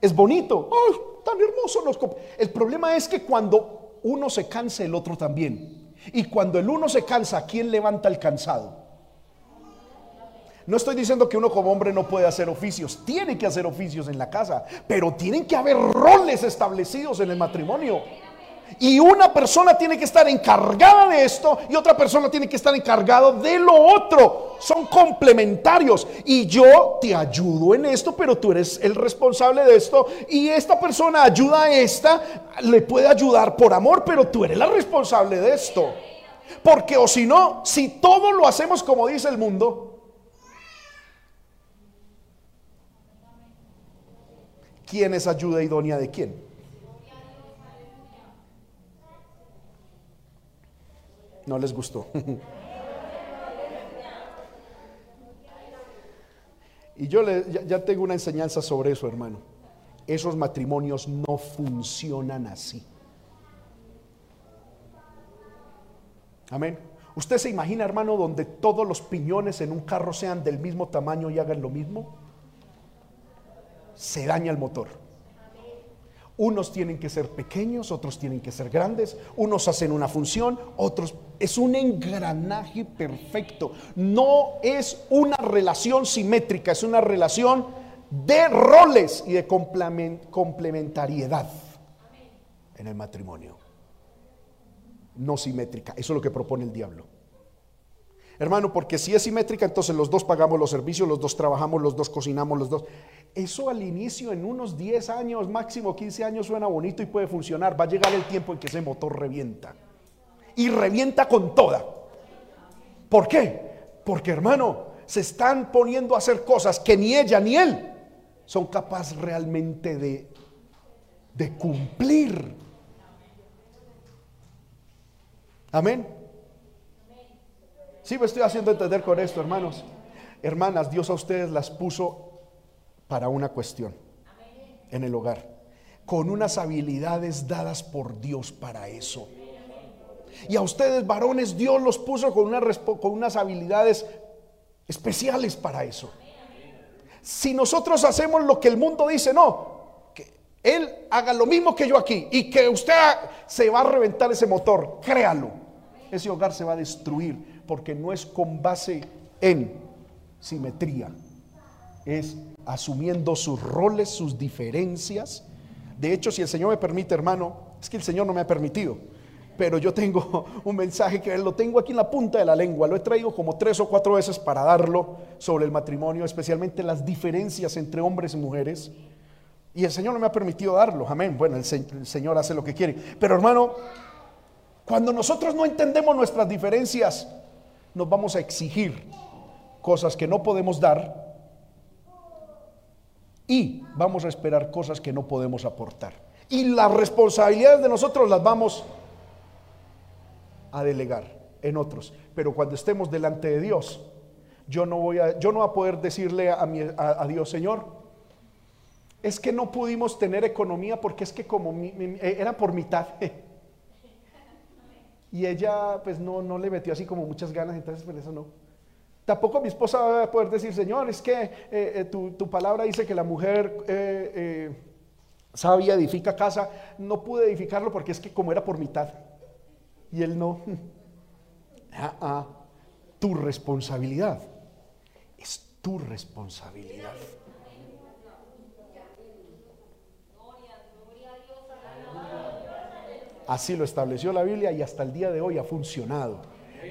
es bonito. ¡Ay, tan hermoso! Los el problema es que cuando uno se cansa, el otro también. Y cuando el uno se cansa, ¿quién levanta el cansado? No estoy diciendo que uno como hombre no puede hacer oficios, tiene que hacer oficios en la casa, pero tienen que haber roles establecidos en el matrimonio. Y una persona tiene que estar encargada de esto y otra persona tiene que estar encargada de lo otro. Son complementarios. Y yo te ayudo en esto, pero tú eres el responsable de esto. Y esta persona ayuda a esta, le puede ayudar por amor, pero tú eres la responsable de esto. Porque o si no, si todo lo hacemos como dice el mundo, ¿quién es ayuda idónea de quién? No les gustó. y yo ya, tengo una enseñanza sobre eso, hermano. Esos matrimonios no funcionan así. Amén. ¿Usted se imagina, hermano, donde todos los piñones en un carro sean del mismo tamaño y hagan lo mismo? Se daña el motor. Unos tienen que ser pequeños, otros tienen que ser grandes, unos hacen una función, otros... Es un engranaje perfecto. No es una relación simétrica, es una relación de roles y de complementariedad en el matrimonio. No simétrica. Eso es lo que propone el diablo. Hermano, porque si es simétrica, entonces los dos pagamos los servicios, los dos trabajamos, los dos cocinamos, los dos... Eso al inicio, en unos 10 años, máximo 15 años, suena bonito y puede funcionar. Va a llegar el tiempo en que ese motor revienta. Y revienta con toda. ¿Por qué? Porque hermano, se están poniendo a hacer cosas que ni ella ni él son capaces realmente de, de cumplir. Amén. Sí, me estoy haciendo entender con esto, hermanos. Hermanas, Dios a ustedes las puso para una cuestión en el hogar, con unas habilidades dadas por Dios para eso. Y a ustedes varones Dios los puso con, unas habilidades especiales para eso. Si nosotros hacemos lo que el mundo dice, no, que Él haga lo mismo que yo aquí y que usted se va a reventar ese motor, créalo. Ese hogar se va a destruir porque no es con base en simetría, es asumiendo sus roles, sus diferencias. De hecho, si el Señor me permite, hermano, es que el Señor no me ha permitido, pero yo tengo un mensaje que lo tengo aquí en la punta de la lengua, lo he traído como tres o cuatro veces para darlo sobre el matrimonio, especialmente las diferencias entre hombres y mujeres. Y el Señor no me ha permitido darlo, amén. Bueno, el, Señor hace lo que quiere. Pero hermano, cuando nosotros no entendemos nuestras diferencias, nos vamos a exigir cosas que no podemos dar y vamos a esperar cosas que no podemos aportar. Y las responsabilidades de nosotros las vamos a delegar en otros. Pero cuando estemos delante de Dios, yo no voy a, yo no a poder decirle a, mi, a, Dios, Señor, es que no pudimos tener economía porque es que como eh, era por mitad. y ella pues no, no le metió así como muchas ganas, entonces por eso no. Tampoco mi esposa va a poder decir, Señor, es que eh, eh, tu, palabra dice que la mujer eh, sabia edifica casa. No pude edificarlo porque es que como era por mitad. Y él no. Ah, ah, tu responsabilidad tu responsabilidad. Así lo estableció la Biblia y hasta el día de hoy ha funcionado.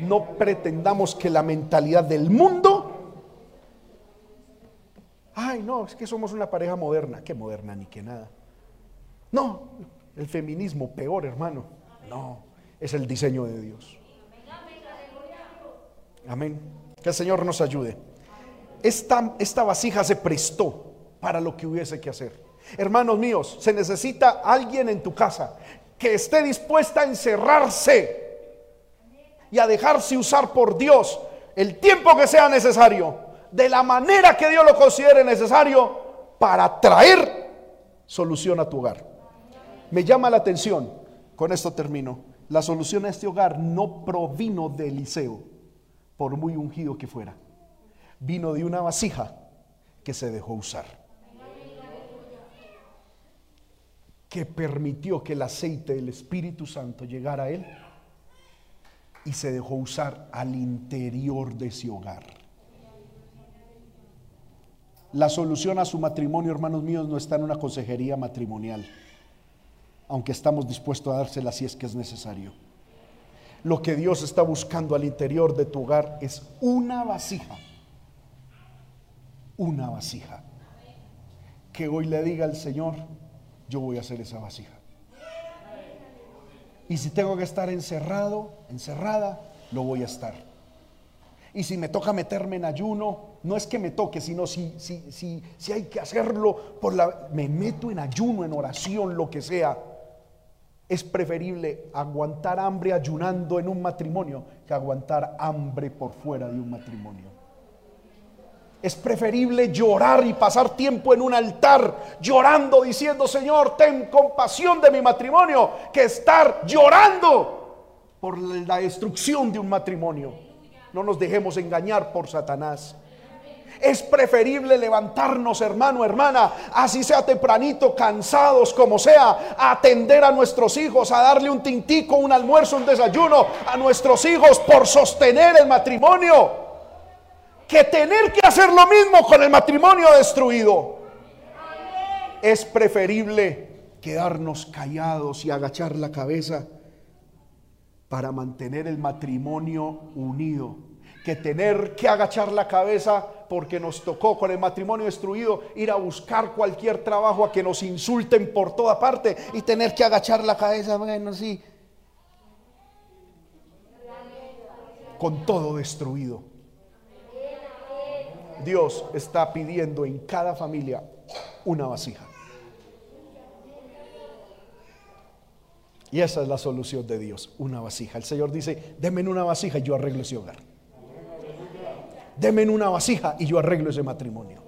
No pretendamos que la mentalidad del mundo... Ay, no, es que somos una pareja moderna. ¿Qué moderna ni que nada? No, el feminismo peor, hermano. No, es el diseño de Dios. Amén. Que el Señor nos ayude. Esta, esta vasija se prestó para lo que hubiese que hacer. Hermanos míos, se necesita alguien en tu casa que esté dispuesta a encerrarse y a dejarse usar por Dios el tiempo que sea necesario, de la manera que Dios lo considere necesario, para traer solución a tu hogar. Me llama la atención, con esto termino, la solución a este hogar no provino de Eliseo, por muy ungido que fuera, vino de una vasija que se dejó usar. Que permitió que el aceite del Espíritu Santo llegara a él y se dejó usar al interior de ese hogar. La solución a su matrimonio, hermanos míos, no está en una consejería matrimonial, aunque estamos dispuestos a dársela si es que es necesario. Lo que Dios está buscando al interior de tu hogar es una vasija, una vasija, que hoy le diga al Señor, yo voy a hacer esa vasija. Y si tengo que estar encerrado, encerrada, lo voy a estar. Y si me toca meterme en ayuno, no es que me toque, sino si, si, si, si hay que hacerlo por la... Me meto en ayuno, en oración, lo que sea. Es preferible aguantar hambre ayunando en un matrimonio que aguantar hambre por fuera de un matrimonio. Es preferible llorar y pasar tiempo en un altar llorando diciendo, Señor, ten compasión de mi matrimonio, que estar llorando por la destrucción de un matrimonio. No nos dejemos engañar por Satanás. Es preferible levantarnos, hermano, hermana, así sea tempranito, cansados como sea, a atender a nuestros hijos, a darle un tintico, un almuerzo, un desayuno a nuestros hijos por sostener el matrimonio que tener que hacer lo mismo con el matrimonio destruido. Es preferible quedarnos callados y agachar la cabeza para mantener el matrimonio unido que tener que agachar la cabeza porque nos tocó con el matrimonio destruido ir a buscar cualquier trabajo a que nos insulten por toda parte y tener que agachar la cabeza, bueno, sí, con todo destruido. Dios está pidiendo en cada familia una vasija. Y esa es la solución de Dios, una vasija. El Señor dice, denme una vasija y yo arreglo ese hogar. Denme una vasija y yo arreglo ese matrimonio.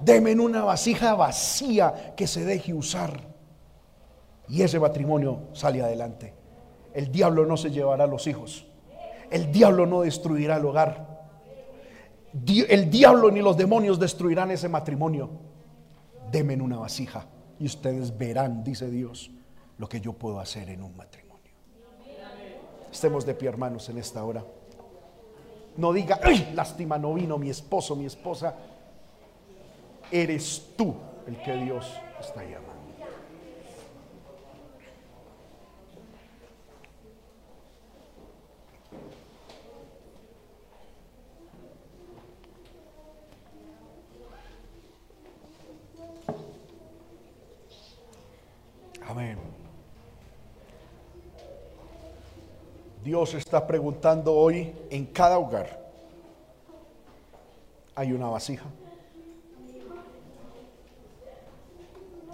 Denme una vasija vacía que se deje usar. Y ese matrimonio sale adelante. El diablo no se llevará a los hijos. El diablo no destruirá el hogar el diablo ni los demonios destruirán ese matrimonio. Demen una vasija y ustedes verán, dice Dios, lo que yo puedo hacer en un matrimonio. Estemos de pie, hermanos, en esta hora. No diga, ¡ay! Lástima, no vino mi esposo, mi esposa. Eres tú el que Dios está llamando. Amén. Dios está preguntando hoy en cada hogar. Hay una vasija.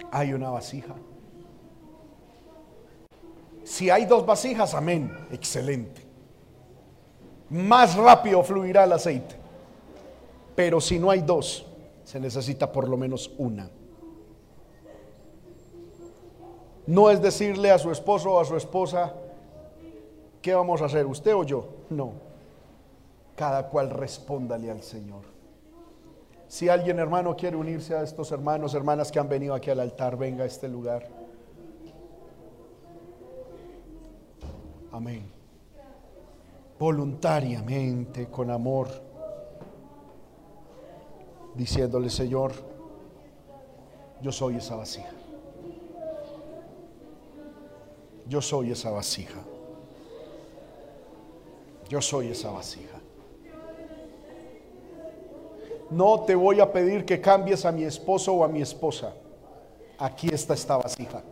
Hay una vasija. Si hay dos vasijas, amén, excelente. Más rápido fluirá el aceite. Pero si no hay dos, se necesita por lo menos una. No es decirle a su esposo o a su esposa, ¿qué vamos a hacer? ¿Usted o yo? No. Cada cual respóndale al Señor. Si alguien hermano quiere unirse a estos hermanos, hermanas que han venido aquí al altar, venga a este lugar. Amén. Voluntariamente, con amor. diciéndole, Señor, yo soy esa vasija. Yo soy esa vasija. Yo soy esa vasija. No te voy a pedir que cambies a mi esposo o a mi esposa. Aquí está esta vasija.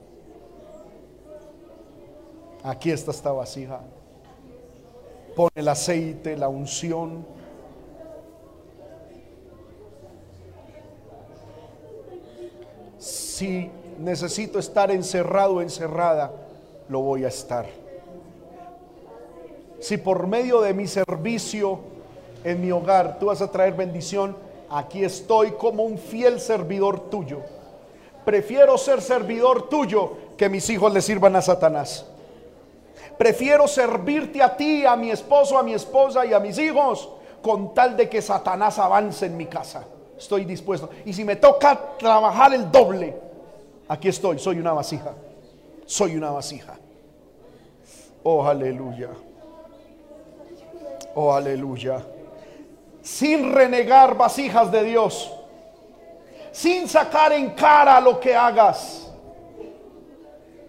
Aquí está esta vasija. Pon el aceite, la unción. Si necesito estar encerrado, encerrada, lo voy a estar. Si por medio de mi servicio en mi hogar tú vas a traer bendición, aquí estoy como un fiel servidor tuyo. Prefiero ser servidor tuyo que mis hijos le sirvan a Satanás. Prefiero servirte a ti, a mi esposo, a mi esposa y a mis hijos, con tal de que Satanás avance en mi casa. Estoy dispuesto. Y si me toca trabajar el doble, aquí estoy, soy una vasija. Soy una vasija. Oh, aleluya. Oh, aleluya. Sin renegar vasijas de Dios. Sin sacar en cara lo que hagas.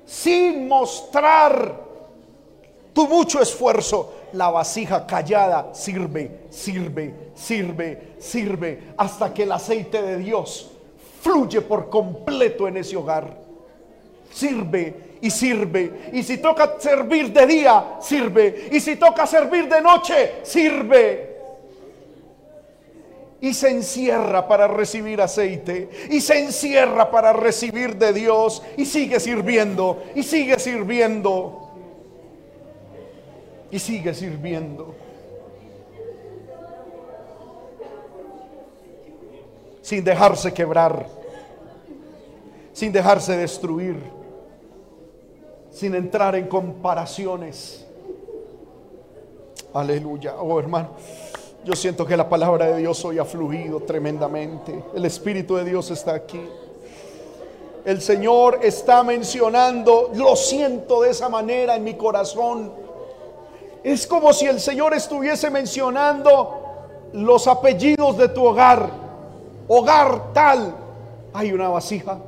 Sin mostrar tu mucho esfuerzo. La vasija callada sirve, sirve, sirve, sirve. Hasta que el aceite de Dios fluye por completo en ese hogar. Sirve y sirve. Y si toca servir de día, sirve. Y si toca servir de noche, sirve. Y se encierra para recibir aceite. Y se encierra para recibir de Dios. Y sigue sirviendo. Y sigue sirviendo. Y sigue sirviendo. Sin dejarse quebrar. Sin dejarse destruir sin entrar en comparaciones. Aleluya. Oh hermano, yo siento que la palabra de Dios hoy ha fluido tremendamente. El Espíritu de Dios está aquí. El Señor está mencionando, lo siento de esa manera en mi corazón. Es como si el Señor estuviese mencionando los apellidos de tu hogar. Hogar tal. Hay una vasija.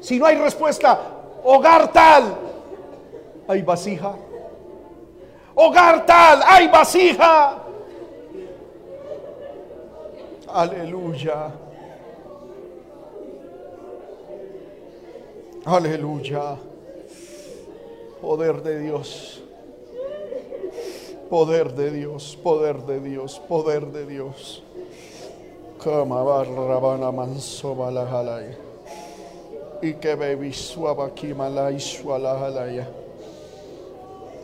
Si no hay respuesta, Hogar tal, hay vasija. Hogar tal, hay vasija. Aleluya. Aleluya. Poder de Dios. Poder de Dios, poder de Dios, poder de Dios. Kama barra manso balajalaya y que bebi suaba kimala iswala halaya.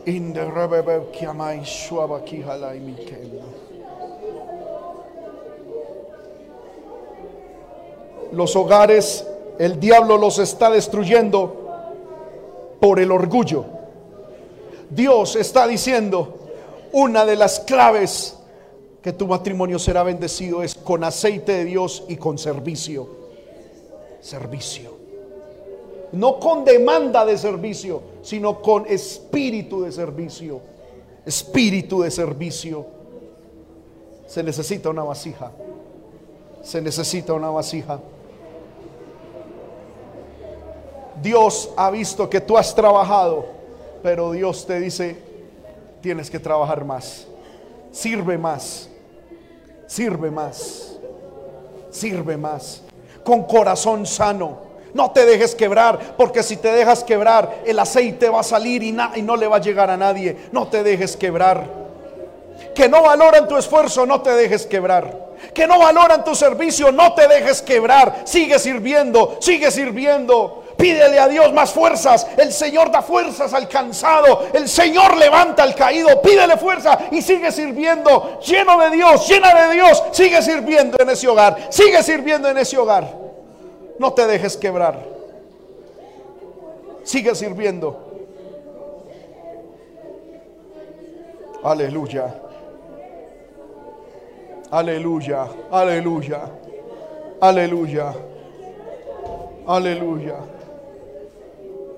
Inde rebebe kiama iswaba kihala mikema. Los hogares, el diablo los está destruyendo por el orgullo. Dios está diciendo, una de las claves que tu matrimonio será bendecido es con aceite de Dios y con servicio. Servicio no con demanda de servicio, sino con espíritu de servicio. Espíritu de servicio. Se necesita una vasija. Se necesita una vasija. Dios ha visto que tú has trabajado, pero Dios te dice, tienes que trabajar más. Sirve más. Sirve más. Sirve más. Con corazón sano no te dejes quebrar, porque si te dejas quebrar, el aceite va a salir y, no le va a llegar a nadie. No te dejes quebrar. Que no valoran tu esfuerzo, no te dejes quebrar. Que no valoran tu servicio, no te dejes quebrar. Sigue sirviendo, sigue sirviendo. Pídele a Dios más fuerzas. El Señor da fuerzas al cansado. El Señor levanta al caído. Pídele fuerza y sigue sirviendo. Lleno de Dios, llena de Dios. Sigue sirviendo en ese hogar. Sigue sirviendo en ese hogar. No te dejes quebrar. Sigue sirviendo. Aleluya. Aleluya. Aleluya. Aleluya. Aleluya.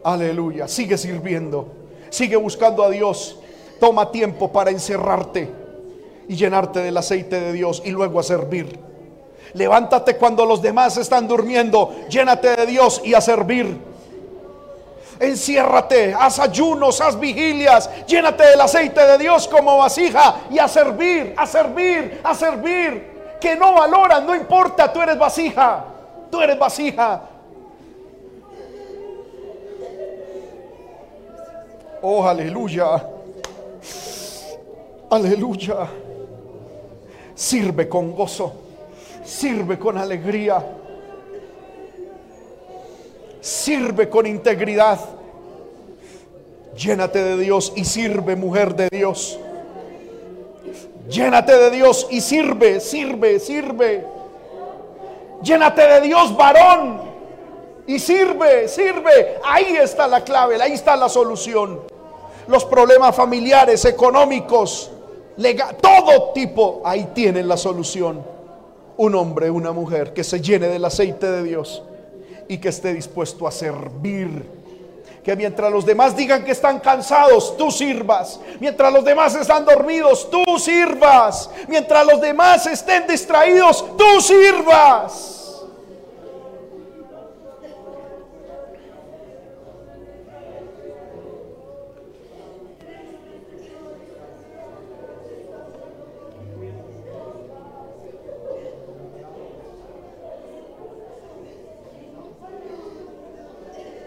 Aleluya. Sigue sirviendo. Sigue buscando a Dios. Toma tiempo para encerrarte y llenarte del aceite de Dios y luego a servir. Levántate cuando los demás están durmiendo. Llénate de Dios y a servir. Enciérrate, haz ayunos, haz vigilias, llénate del aceite de Dios como vasija y a servir, a servir, a servir. Que no valoran, no importa, tú eres vasija, tú eres vasija. Oh, aleluya. Aleluya. Sirve con gozo. Sirve con alegría. Sirve con integridad. Llénate de Dios y sirve, mujer de Dios. Llénate de Dios y sirve, sirve, sirve. Llénate de Dios, varón. Y sirve, sirve. Ahí está la clave, ahí está la solución. Los problemas familiares, económicos, todo tipo, ahí tienen la solución. Un hombre, una mujer que se llene del aceite de Dios y que esté dispuesto a servir. Que mientras los demás digan que están cansados, tú sirvas. Mientras los demás están dormidos, tú sirvas. Mientras los demás estén distraídos, tú sirvas.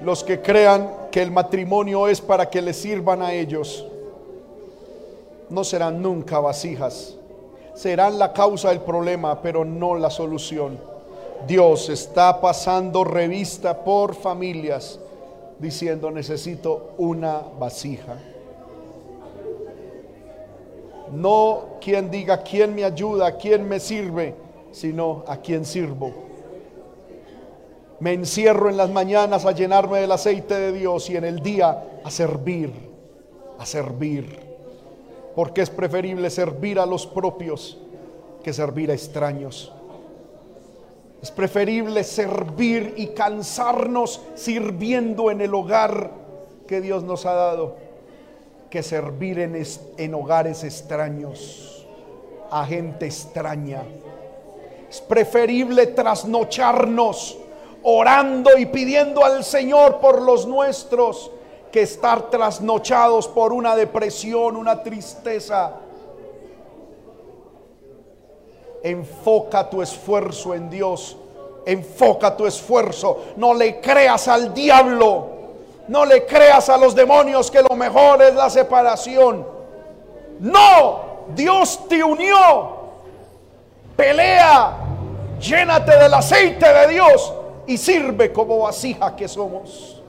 Los que crean que el matrimonio es para que le sirvan a ellos, no serán nunca vasijas. Serán la causa del problema, pero no la solución. Dios está pasando revista por familias diciendo necesito una vasija. No quien diga quién me ayuda, quién me sirve, sino a quién sirvo. Me encierro en las mañanas a llenarme del aceite de Dios y en el día a servir, a servir. Porque es preferible servir a los propios que servir a extraños. Es preferible servir y cansarnos sirviendo en el hogar que Dios nos ha dado que servir en, en hogares extraños, a gente extraña. Es preferible trasnocharnos orando y pidiendo al Señor por los nuestros que estar trasnochados por una depresión, una tristeza. Enfoca tu esfuerzo en Dios. Enfoca tu esfuerzo. No le creas al diablo. No le creas a los demonios que lo mejor es la separación. No, Dios te unió. Pelea. Llénate del aceite de Dios y sirve como vasija que somos.